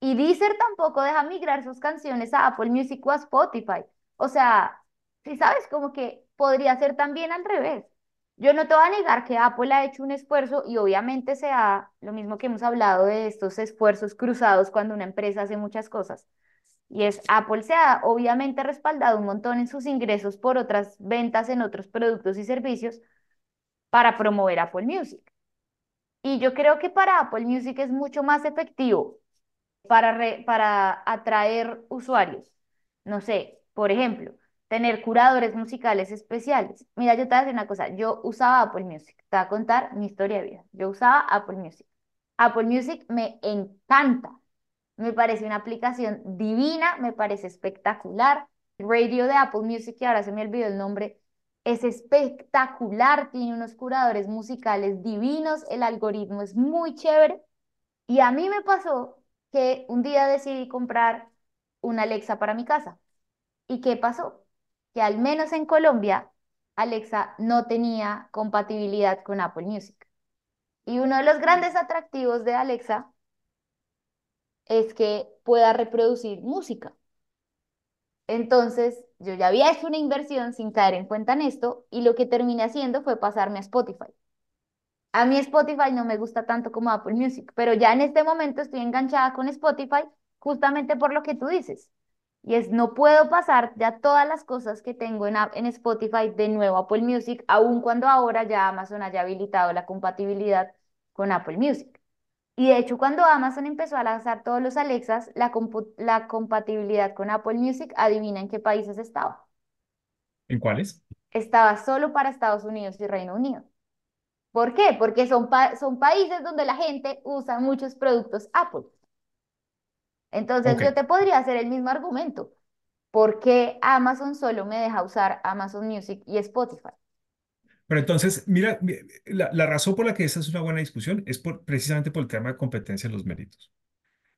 Y Deezer tampoco deja migrar sus canciones a Apple Music o a Spotify. O sea, si sabes, como que podría ser también al revés. Yo no te voy a negar que Apple ha hecho un esfuerzo y obviamente sea lo mismo que hemos hablado de estos esfuerzos cruzados cuando una empresa hace muchas cosas. Y es Apple se ha obviamente respaldado un montón en sus ingresos por otras ventas en otros productos y servicios para promover Apple Music. Y yo creo que para Apple Music es mucho más efectivo para, para atraer usuarios. No sé, por ejemplo, tener curadores musicales especiales. Mira, yo te voy a decir una cosa, yo usaba Apple Music, te voy a contar mi historia de vida. Yo usaba Apple Music. Apple Music me encanta, me parece una aplicación divina, me parece espectacular. Radio de Apple Music, que ahora se me olvidó el nombre, es espectacular, tiene unos curadores musicales divinos, el algoritmo es muy chévere. Y a mí me pasó que un día decidí comprar una Alexa para mi casa. ¿Y qué pasó? Que al menos en Colombia, Alexa no tenía compatibilidad con Apple Music. Y uno de los grandes atractivos de Alexa es que pueda reproducir música. Entonces, yo ya había hecho una inversión sin caer en cuenta en esto y lo que terminé haciendo fue pasarme a Spotify. A mí Spotify no me gusta tanto como Apple Music, pero ya en este momento estoy enganchada con Spotify justamente por lo que tú dices. Y es, no puedo pasar ya todas las cosas que tengo en, en Spotify de nuevo a Apple Music, aun cuando ahora ya Amazon haya habilitado la compatibilidad con Apple Music. Y de hecho, cuando Amazon empezó a lanzar todos los Alexas, la, la compatibilidad con Apple Music, adivina en qué países estaba. ¿en cuáles? Estaba solo para Estados Unidos y Reino Unido. ¿Por qué? Porque son, pa- son países donde la gente usa muchos productos Apple. Entonces yo te podría hacer el mismo argumento. ¿Por qué Amazon solo me deja usar Amazon Music y Spotify? pero entonces, mira, mi- la, la razón por la que esa es una buena discusión es por, precisamente por el tema de competencia en los méritos.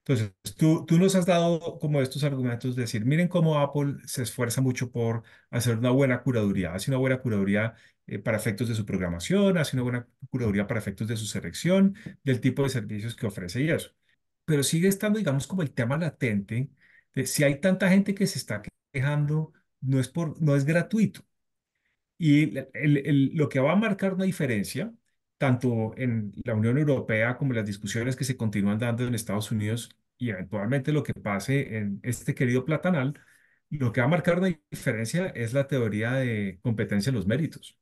Entonces, tú, tú nos has dado como estos argumentos de decir, miren cómo Apple se esfuerza mucho por hacer una buena curaduría, hace una buena curaduría eh, para efectos de su programación, hace una buena curaduría para efectos de su selección, del tipo de servicios que ofrece y eso. Pero sigue estando, digamos, como el tema latente de si hay tanta gente que se está quejando, no es por, no es gratuito. Y lo que va a marcar una diferencia, tanto en la Unión Europea como en las discusiones que se continúan dando en Estados Unidos y eventualmente lo que pase en este querido platanal, lo que va a marcar una diferencia es la teoría de competencia en los méritos.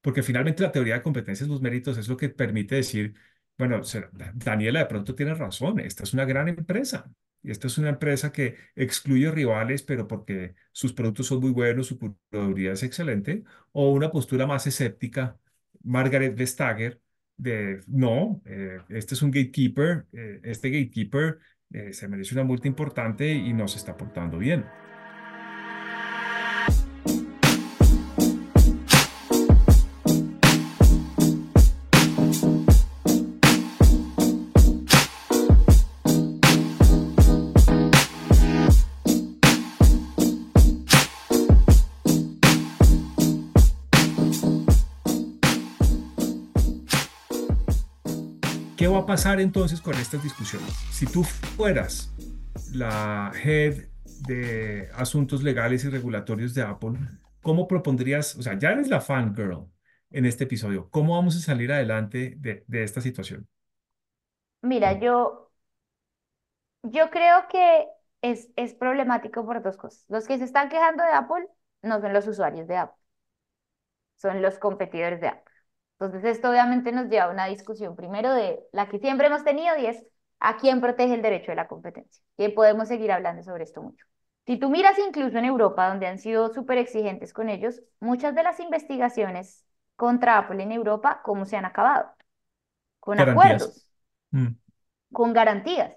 Porque finalmente la teoría de competencia en los méritos es lo que permite decir, bueno, Daniela de pronto tiene razón, esta es una gran empresa. Y esta es una empresa que excluye rivales, pero porque sus productos son muy buenos, su curaduría es excelente o una postura más escéptica, Margaret Vestager, de no, eh, este es un gatekeeper, eh, este gatekeeper eh, se merece una multa importante y no se está portando bien. Pasar entonces con estas discusiones? Si tú fueras la head de asuntos legales y regulatorios de Apple, ¿cómo propondrías, o sea, ya eres la fangirl en este episodio, ¿cómo vamos a salir adelante de, de esta situación? Mira, yo, yo creo que es, es problemático por dos cosas. Los que se están quejando de Apple no son los usuarios de Apple, son los competidores de Apple. Entonces, esto obviamente nos lleva a una discusión primero de la que siempre hemos tenido y es a quién protege el derecho de la competencia. Que podemos seguir hablando sobre esto mucho. Si tú miras incluso en Europa, donde han sido súper exigentes con ellos, muchas de las investigaciones contra Apple en Europa, ¿cómo se han acabado? Con Garantías. acuerdos, Mm. con garantías.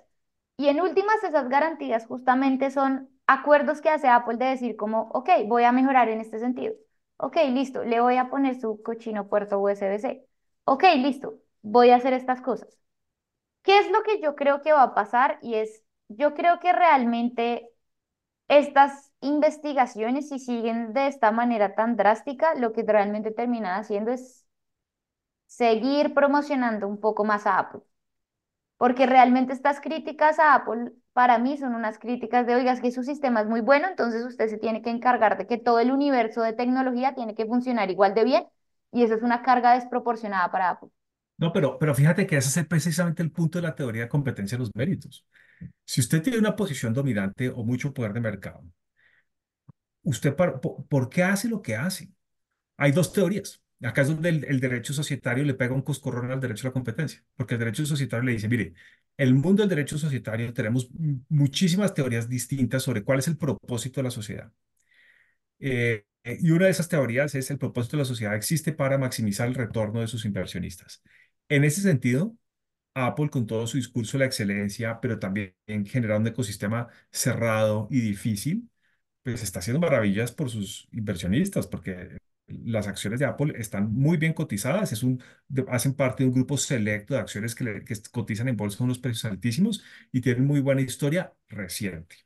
Y en últimas, esas garantías justamente son acuerdos que hace Apple de decir como, ok, voy a mejorar en este sentido. Ok, listo, le voy a poner su cochino puerto USB-C. Ok, listo, voy a hacer estas cosas. ¿Qué es lo que yo creo que va a pasar? Y es, yo creo que realmente estas investigaciones, si siguen de esta manera tan drástica, lo que realmente terminan haciendo es seguir promocionando un poco más a Apple. Porque realmente estas críticas a Apple para mí son unas críticas de, oiga, es que su sistema es muy bueno, entonces usted se tiene que encargar de que todo el universo de tecnología tiene que funcionar igual de bien y eso es una carga desproporcionada para Apple. No, pero, pero fíjate que ese es precisamente el punto de la teoría de competencia de los méritos. Si usted tiene una posición dominante o mucho poder de mercado, ¿usted par- po- por, qué hace lo que hace? Hay dos teorías. Acá es donde el, el derecho societario le pega un coscorrón al derecho a la competencia, porque el derecho societario le dice, mire, el mundo del derecho societario tenemos muchísimas teorías distintas sobre cuál es el propósito de la sociedad. Eh, y una de esas teorías es el propósito de la sociedad existe para maximizar el retorno de sus inversionistas. En ese sentido, Apple con todo su discurso de la excelencia, pero también generar un ecosistema cerrado y difícil, pues está haciendo maravillas por sus inversionistas, porque las acciones de Apple están muy bien cotizadas, es un, hacen parte de un grupo selecto de acciones que, cotizan en bolsa con unos precios altísimos y tienen muy buena historia reciente.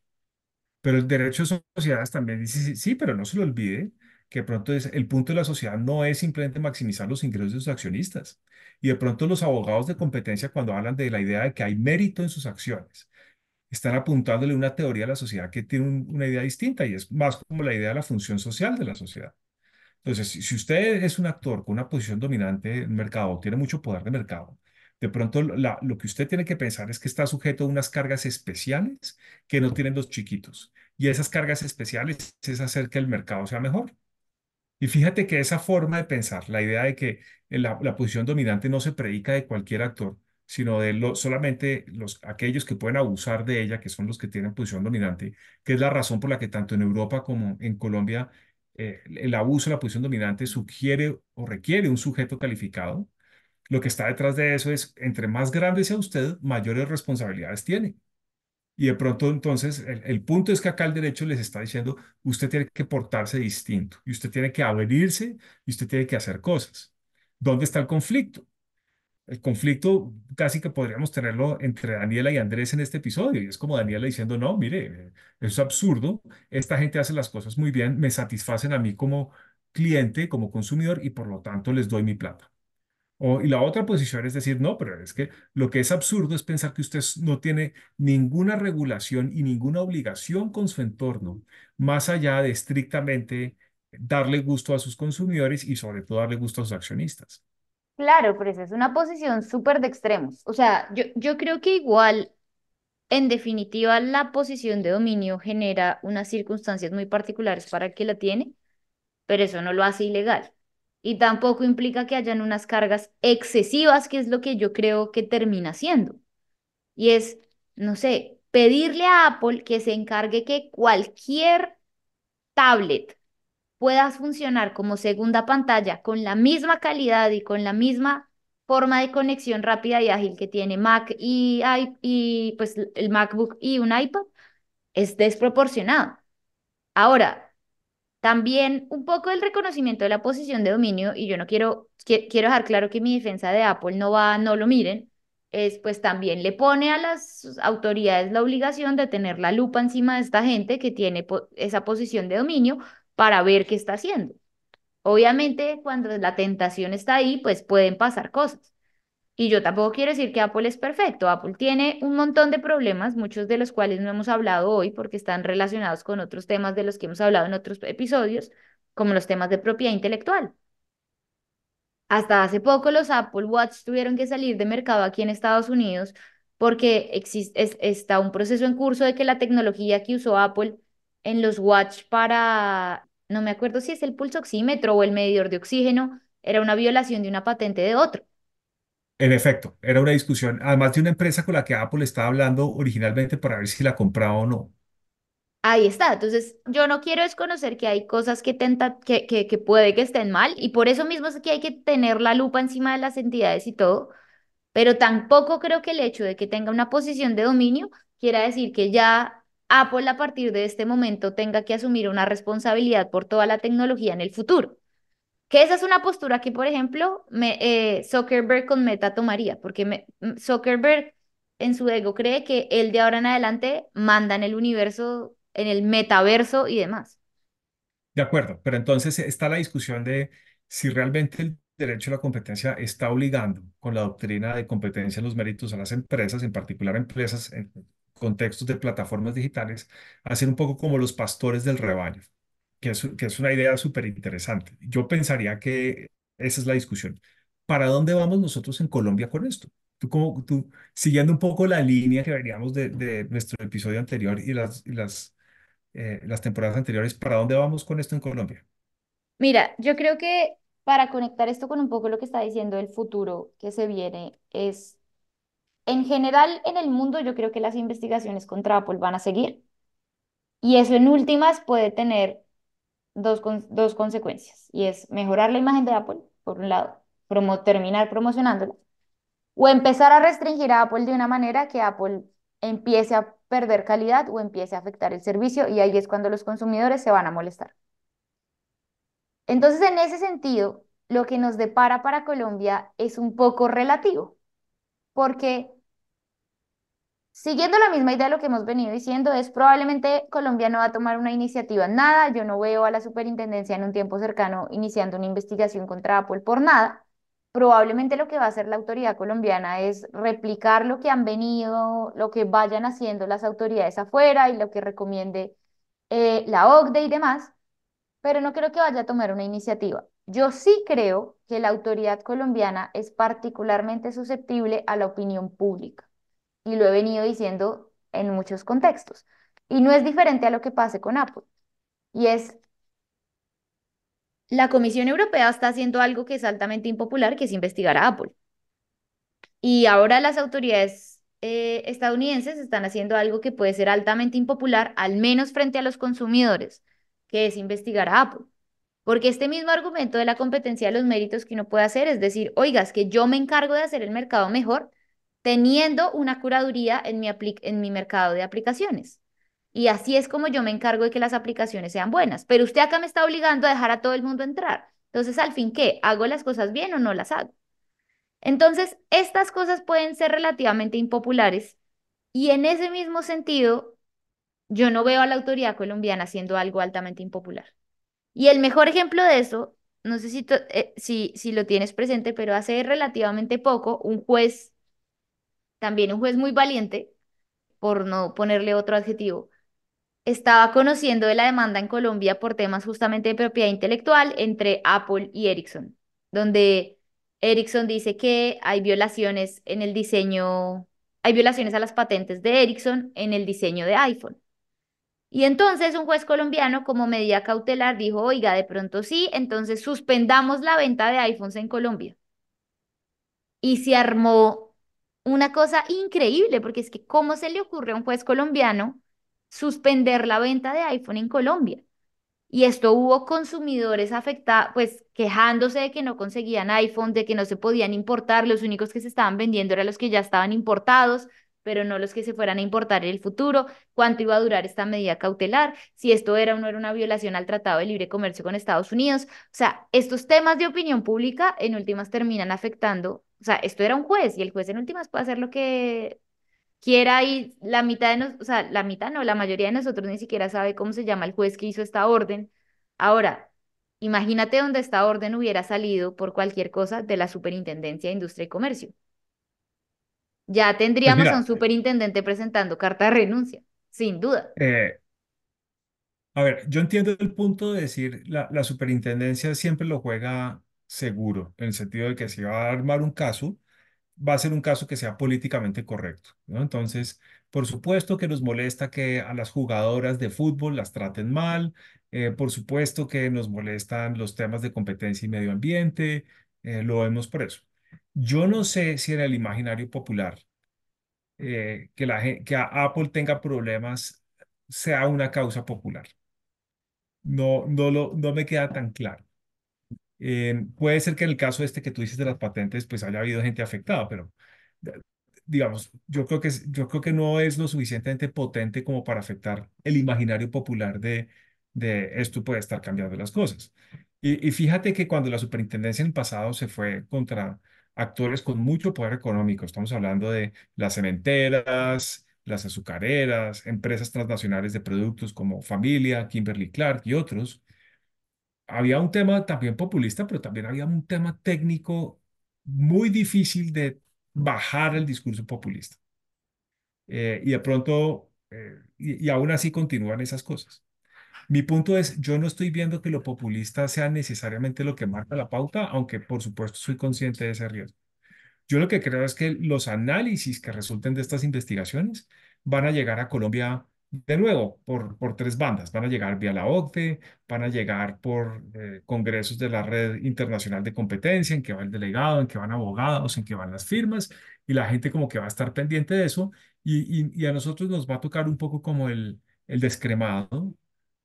Pero el derecho de sociedades también dice, sí, pero no se lo olvide que pronto es, el punto de la sociedad no es simplemente maximizar los ingresos de sus accionistas. Y de pronto los abogados de competencia cuando hablan de la idea de que hay mérito en sus acciones, están apuntándole una teoría a la sociedad que tiene un- una idea distinta y es más como la idea de la función social de la sociedad. Entonces, si usted es un actor con una posición dominante en el mercado, tiene mucho poder de mercado, de pronto lo que usted tiene que pensar es que está sujeto a unas cargas especiales que no tienen los chiquitos. Y esas cargas especiales es hacer que el mercado sea mejor. Y fíjate que esa forma de pensar, la idea de que la, posición dominante no se predica de cualquier actor, sino de solamente los, aquellos que pueden abusar de ella, que son los que tienen posición dominante, que es la razón por la que tanto en Europa como en Colombia eh, el abuso de la posición dominante sugiere o requiere un sujeto calificado. Lo que está detrás de eso es, entre más grande sea usted, mayores responsabilidades tiene. Y de pronto entonces el, el punto es que acá el derecho les está diciendo, usted tiene que portarse distinto y usted tiene que abrirse y usted tiene que hacer cosas. ¿Dónde está el conflicto? El conflicto casi que podríamos tenerlo entre Daniela y Andrés en este episodio. Y es como Daniela diciendo, no, mire, eso es absurdo, esta gente hace las cosas muy bien, me satisfacen a mí como cliente, como consumidor y por lo tanto les doy mi plata. O, y la otra posición es decir, no, pero es que lo que es absurdo es pensar que usted no tiene ninguna regulación y ninguna obligación con su entorno, más allá de estrictamente darle gusto a sus consumidores y sobre todo darle gusto a sus accionistas. Claro, pero esa es una posición súper de extremos. O sea, yo, yo creo que igual, en definitiva, la posición de dominio genera unas circunstancias muy particulares para el que la tiene, pero eso no lo hace ilegal. Y tampoco implica que hayan unas cargas excesivas, que es lo que yo creo que termina siendo. Y es, no sé, pedirle a Apple que se encargue que cualquier tablet pueda funcionar como segunda pantalla con la misma calidad y con la misma forma de conexión rápida y ágil que tiene Mac y, y pues el MacBook y un iPad, es desproporcionado. Ahora, también un poco el reconocimiento de la posición de dominio, y yo no quiero, qui- quiero dejar claro que mi defensa de Apple no va, no lo miren, es pues también le pone a las autoridades la obligación de tener la lupa encima de esta gente que tiene esa posición de dominio para ver qué está haciendo. Obviamente, cuando la tentación está ahí, pues pueden pasar cosas. Y yo tampoco quiero decir que Apple es perfecto. Apple tiene un montón de problemas, muchos de los cuales no hemos hablado hoy porque están relacionados con otros temas de los que hemos hablado en otros episodios, como los temas de propiedad intelectual. Hasta hace poco los Apple Watch tuvieron que salir de mercado aquí en Estados Unidos porque existe, es, está un proceso en curso de que la tecnología que usó Apple en los Watch para, no me acuerdo si es el pulso oxímetro o el medidor de oxígeno, era una violación de una patente de otro. En efecto, era una discusión, además de una empresa con la que Apple estaba hablando originalmente para ver si la compraba o no. Ahí está. Entonces, yo no quiero desconocer que hay cosas que, tenta, que, que, que puede que estén mal y por eso mismo es que hay que tener la lupa encima de las entidades y todo, pero tampoco creo que el hecho de que tenga una posición de dominio quiera decir que ya Apple a partir de este momento tenga que asumir una responsabilidad por toda la tecnología en el futuro. Que esa es una postura que, por ejemplo, me, eh, Zuckerberg con Meta tomaría, porque me, Zuckerberg en su ego cree que él de ahora en adelante manda en el universo, en el metaverso y demás. De acuerdo, pero entonces está la discusión de si realmente el derecho a la competencia está obligando con la doctrina de competencia en los méritos a las empresas, en particular empresas contextos de plataformas digitales, a un poco como los pastores del rebaño que es, que es una idea súper interesante. Yo pensaría que esa es la discusión. ¿Para dónde vamos nosotros en Colombia con esto? Tú, como, tú siguiendo un poco la línea que veríamos de, de nuestro episodio anterior y las, y las, eh, las temporadas anteriores, ¿para dónde vamos con esto en Colombia? Mira, yo creo que para conectar esto con un poco lo que está diciendo el futuro que se viene, es, en general en el mundo yo creo que las investigaciones contra Apple van a seguir y eso en últimas puede tener dos, dos consecuencias y es mejorar la imagen de Apple, por un lado, promo terminar promocionándola, o empezar a restringir a Apple de una manera que Apple empiece a perder calidad o empiece a afectar el servicio y ahí es cuando los consumidores se van a molestar. Entonces, en ese sentido, lo que nos depara para Colombia es un poco relativo, porque Siguiendo la misma idea de lo que hemos venido diciendo, es probablemente Colombia no va a tomar una iniciativa en nada. Yo no veo a la superintendencia en un tiempo cercano iniciando una investigación contra Apple por nada. Probablemente lo que va a hacer la autoridad colombiana es replicar lo que han venido, lo que vayan haciendo las autoridades afuera y lo que recomiende eh, la OCDE y demás, pero no creo que vaya a tomar una iniciativa. Yo sí creo que la autoridad colombiana es particularmente susceptible a la opinión pública y lo he venido diciendo en muchos contextos. Y no es diferente a lo que pase con Apple. Y es, la Comisión Europea está haciendo algo que es altamente impopular, que es investigar a Apple. Y ahora las autoridades eh, estadounidenses están haciendo algo que puede ser altamente impopular, al menos frente a los consumidores, que es investigar a Apple. Porque este mismo argumento de la competencia de los méritos que uno puede hacer es decir, oigas, que yo me encargo de hacer el mercado mejor, teniendo una curaduría en mi, en mi mercado de aplicaciones. Y así es como yo me encargo de que las aplicaciones sean buenas. Pero usted acá me está obligando a dejar a todo el mundo entrar. Entonces, al fin, ¿qué? ¿Hago las cosas bien o no las hago? Entonces, estas cosas pueden ser relativamente impopulares y en ese mismo sentido, yo no veo a la autoridad colombiana haciendo algo altamente impopular. Y el mejor ejemplo de eso, no sé si, eh, si, si lo tienes presente, pero hace relativamente poco, un juez también un juez muy valiente, por no ponerle otro adjetivo, estaba conociendo de la demanda en Colombia por temas justamente de propiedad intelectual entre Apple y Ericsson, donde Ericsson dice que hay violaciones en el diseño, hay violaciones a las patentes de Ericsson en el diseño de iPhone. Y entonces un juez colombiano como medida cautelar dijo, oiga, de pronto sí, entonces suspendamos la venta de iPhones en Colombia. Y se armó una cosa increíble, porque es que ¿cómo se le ocurre a un juez colombiano suspender la venta de iPhone en Colombia? Y esto hubo consumidores afectados, pues quejándose de que no conseguían iPhone, de que no se podían importar, los únicos que se estaban vendiendo eran los que ya estaban importados, pero no los que se fueran a importar en el futuro, cuánto iba a durar esta medida cautelar, si esto era o no era una violación al Tratado de Libre Comercio con Estados Unidos. O sea, estos temas de opinión pública en últimas terminan afectando o sea, esto era un juez y el juez en últimas puede hacer lo que quiera y la mitad de nosotros, o sea, la mitad no, la mayoría de nosotros ni siquiera sabe cómo se llama el juez que hizo esta orden. Ahora, imagínate donde esta orden hubiera salido por cualquier cosa de la Superintendencia de Industria y Comercio. Ya Pues tendríamos a un mira, superintendente presentando carta de renuncia, sin duda. eh, a ver, yo entiendo el punto de decir la, la superintendencia siempre lo juega seguro, en el sentido de que si va a armar un caso, va a ser un caso que sea políticamente correcto, ¿no? Entonces, por supuesto que nos molesta que a las jugadoras de fútbol las traten mal, eh, por supuesto que nos molestan los temas de competencia y medio ambiente, eh, lo vemos por eso. Yo no sé si en el imaginario popular eh, que, la, que Apple tenga problemas sea una causa popular. No, no, lo, no me queda tan claro. Eh, puede ser que en el caso este que tú dices de las patentes, pues haya habido gente afectada, pero digamos, yo creo que, yo creo que no es lo suficientemente potente como para afectar el imaginario popular de, de esto puede estar cambiando las cosas. Y, y fíjate que cuando la superintendencia en el pasado se fue contra actores con mucho poder económico, estamos hablando de las cementeras, las azucareras, empresas transnacionales de productos como Familia, Kimberly-Clark y otros había un tema también populista, pero también había un tema técnico muy difícil de bajar el discurso populista. Eh, y de pronto, eh, y, y aún así continúan esas cosas. Mi punto es, yo no estoy viendo que lo populista sea necesariamente lo que marca la pauta, aunque por supuesto soy consciente de ese riesgo. Yo lo que creo es que los análisis que resulten de estas investigaciones van a llegar a Colombia de nuevo por, por tres bandas. Van a llegar vía la OCDE, van a llegar por eh, congresos de la Red Internacional de Competencia, en que va el delegado, en que van abogados, en que van las firmas, y la gente como que va a estar pendiente de eso, y, y, a nosotros nos va a tocar un poco como el, el descremado,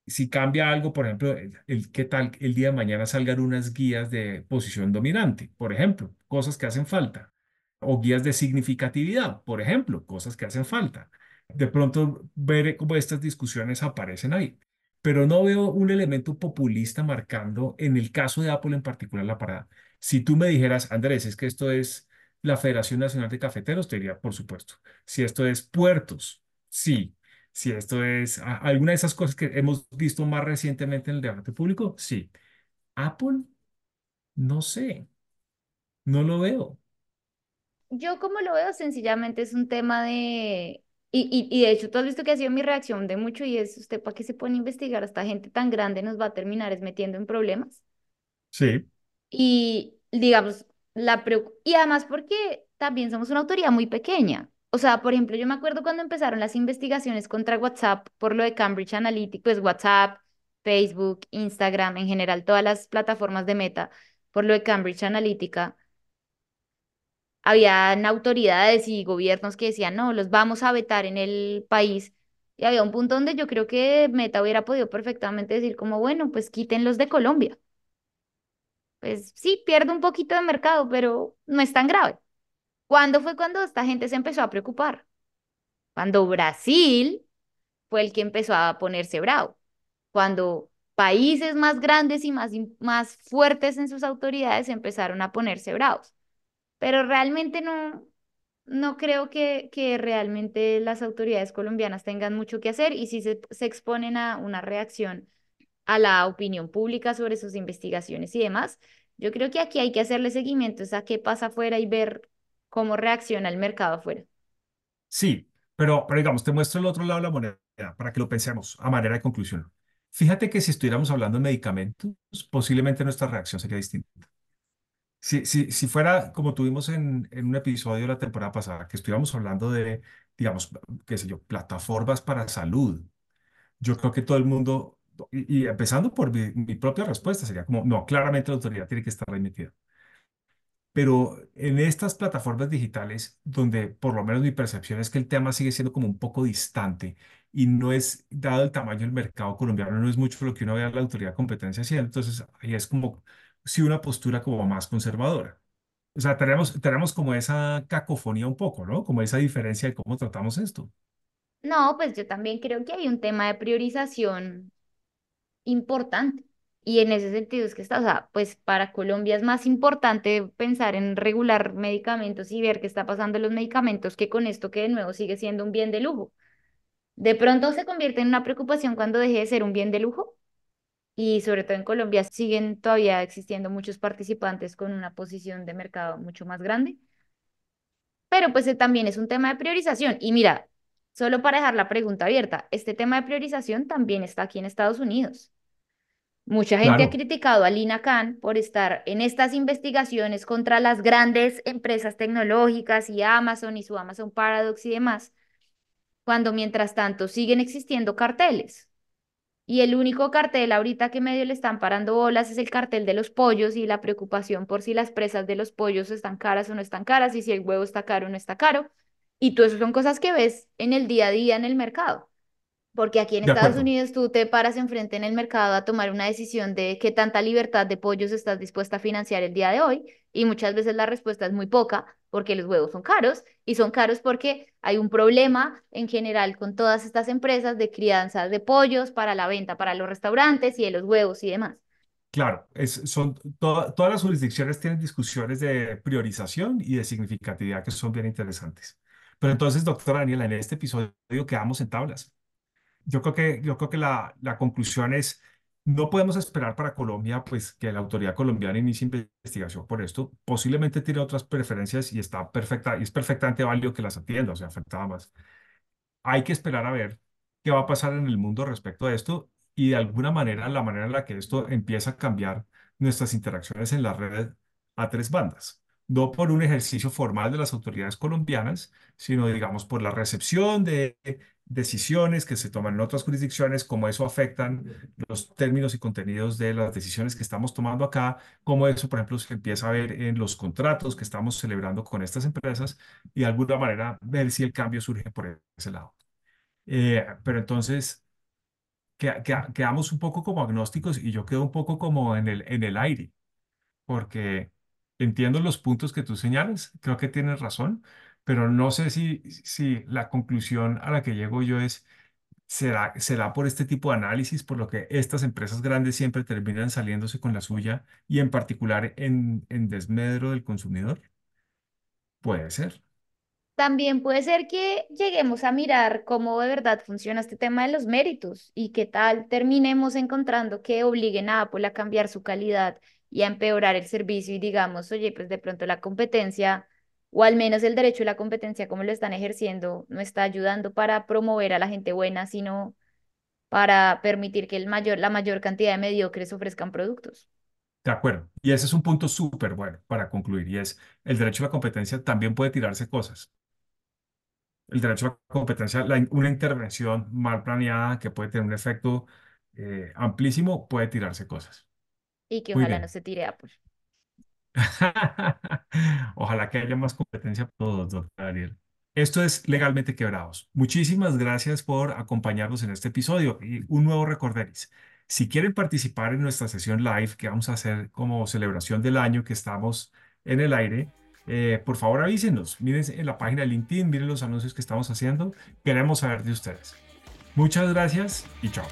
si cambia algo, por ejemplo, el, el- qué tal el día de mañana salgan unas guías de posición dominante, por ejemplo, cosas que hacen falta, o guías de significatividad, por ejemplo, cosas que hacen falta. De pronto ver cómo estas discusiones aparecen ahí, pero no veo un elemento populista marcando, en el caso de Apple en particular, la parada. Si tú me dijeras, Andrés, es que esto es la Federación Nacional de Cafeteros, te diría, por supuesto. Si esto es puertos, sí. Si esto es alguna de esas cosas que hemos visto más recientemente en el debate público, sí. Apple, no sé, no lo veo. Yo como lo veo, sencillamente es un tema de... Y, y, y de hecho, tú has visto que ha sido mi reacción de mucho y es, ¿usted para qué se pone a investigar a esta gente tan grande? Nos va a terminar es metiendo en problemas. Sí, Y digamos, la y además porque también somos una autoridad muy pequeña. O sea, por ejemplo, yo me acuerdo cuando empezaron las investigaciones contra WhatsApp por lo de Cambridge Analytica, pues WhatsApp, Facebook, Instagram, en general, todas las plataformas de Meta, por lo de Cambridge Analytica, habían autoridades y gobiernos que decían, no, los vamos a vetar en el país. Y había un punto donde yo creo que Meta hubiera podido perfectamente decir como, bueno, pues quítenlos de Colombia. Pues sí, pierde un poquito de mercado, pero no es tan grave. ¿Cuándo fue cuando esta gente se empezó a preocupar? Cuando Brasil fue el que empezó a ponerse bravo. Cuando países más grandes y más, más fuertes en sus autoridades empezaron a ponerse bravos. Pero realmente no, no creo que, que realmente las autoridades colombianas tengan mucho que hacer y si se, se exponen a una reacción a la opinión pública sobre sus investigaciones y demás. Yo creo que aquí hay que hacerle seguimiento a qué pasa afuera y ver cómo reacciona el mercado afuera. sí, pero, pero digamos, te muestro el otro lado de la moneda para que lo pensemos a manera de conclusión. Fíjate que si estuviéramos hablando de medicamentos, posiblemente nuestra reacción sería distinta. Si, si, si fuera como tuvimos en, en un episodio de la temporada pasada, que estuviéramos hablando de, digamos, qué sé yo, plataformas para salud, yo creo que todo el mundo, y, y empezando por mi, mi propia respuesta, sería como, no, claramente la autoridad tiene que estar ahí metida. Pero en estas plataformas digitales, donde por lo menos mi percepción es que el tema sigue siendo como un poco distante y no es, dado el tamaño del mercado colombiano, no es mucho lo que uno ve a la autoridad de competencia haciendo, entonces ahí es como, sí, una postura como más conservadora. O sea, tenemos, tenemos como esa cacofonía un poco, ¿no? Como esa diferencia de cómo tratamos esto. No, pues yo también creo que hay un tema de priorización importante. Y en ese sentido es que está, o sea, pues para Colombia es más importante pensar en regular medicamentos y ver qué está pasando en los medicamentos que con esto que de nuevo sigue siendo un bien de lujo. De pronto se convierte en una preocupación cuando deje de ser un bien de lujo y sobre todo en Colombia siguen todavía existiendo muchos participantes con una posición de mercado mucho más grande. pero pues eh, también es un tema de priorización. Y mira, solo para dejar la pregunta abierta, este tema de priorización también está aquí en Estados Unidos. Mucha gente ha criticado a Lina Khan por estar en estas investigaciones contra las grandes empresas tecnológicas y Amazon y su Amazon Paradox y demás, cuando mientras tanto siguen existiendo carteles. Y el único cartel ahorita que medio le están parando bolas es el cartel de los pollos y la preocupación por si las presas de los pollos están caras o no están caras y si el huevo está caro o no está caro. Y todo eso son cosas que ves en el día a día en el mercado. Porque aquí en de Estados acuerdo. Unidos tú te paras enfrente en el mercado a tomar una decisión de qué tanta libertad de pollos estás dispuesta a financiar el día de hoy y muchas veces la respuesta es muy poca porque los huevos son caros y son caros porque hay un problema en general con todas estas empresas de crianza de pollos para la venta para los restaurantes y de los huevos y demás. Claro, es, son, toda- todas las jurisdicciones tienen discusiones de priorización y de significatividad que son bien interesantes. Pero entonces, doctora Daniela, en este episodio quedamos en tablas. Yo creo que, yo creo que la, la conclusión es, no podemos esperar para Colombia, pues que la autoridad colombiana inicie investigación por esto. Posiblemente tiene otras preferencias y está perfecta, y es perfectamente válido que las atienda, o sea, faltaba más hay que esperar a ver qué va a pasar en el mundo respecto a esto y de alguna manera la manera en la que esto empieza a cambiar nuestras interacciones en la red a tres bandas. No por un ejercicio formal de las autoridades colombianas, sino digamos por la recepción de decisiones que se toman en otras jurisdicciones, cómo eso afectan los términos y contenidos de las decisiones que estamos tomando acá, cómo eso, por ejemplo, se empieza a ver en los contratos que estamos celebrando con estas empresas y de alguna manera ver si el cambio surge por ese lado. Eh, pero entonces que- que- quedamos un poco como agnósticos y yo quedo un poco como en el, en el aire, porque entiendo los puntos que tú señalas, creo que tienes razón, pero no sé si, si la conclusión a la que llego yo es, ¿será, será por este tipo de análisis, por lo que estas empresas grandes siempre terminan saliéndose con la suya y en particular en, en desmedro del consumidor? Puede ser. También puede ser que lleguemos a mirar cómo de verdad funciona este tema de los méritos y qué tal terminemos encontrando que obliguen a Apple a cambiar su calidad y a empeorar el servicio y digamos, oye, pues de pronto la competencia o al menos el derecho a la competencia como lo están ejerciendo no está ayudando para promover a la gente buena, sino para permitir que el mayor, la mayor cantidad de mediocres ofrezcan productos. De acuerdo. Y ese es un punto súper bueno para concluir, y es el derecho a la competencia también puede tirarse cosas. El derecho a la competencia, una intervención mal planeada que puede tener un efecto eh, amplísimo, puede tirarse cosas. Y que Muy ojalá no se tire Apple. Ojalá que haya más competencia para todos, doctor Daniel. Esto es Legalmente Quebrados. Muchísimas gracias por acompañarnos en este episodio y un nuevo recorderis. Si quieren participar en nuestra sesión live que vamos a hacer como celebración del año que estamos en el aire, eh, por favor avísenos. Miren en la página de LinkedIn, miren los anuncios que estamos haciendo. Queremos saber de ustedes. Muchas gracias y chao.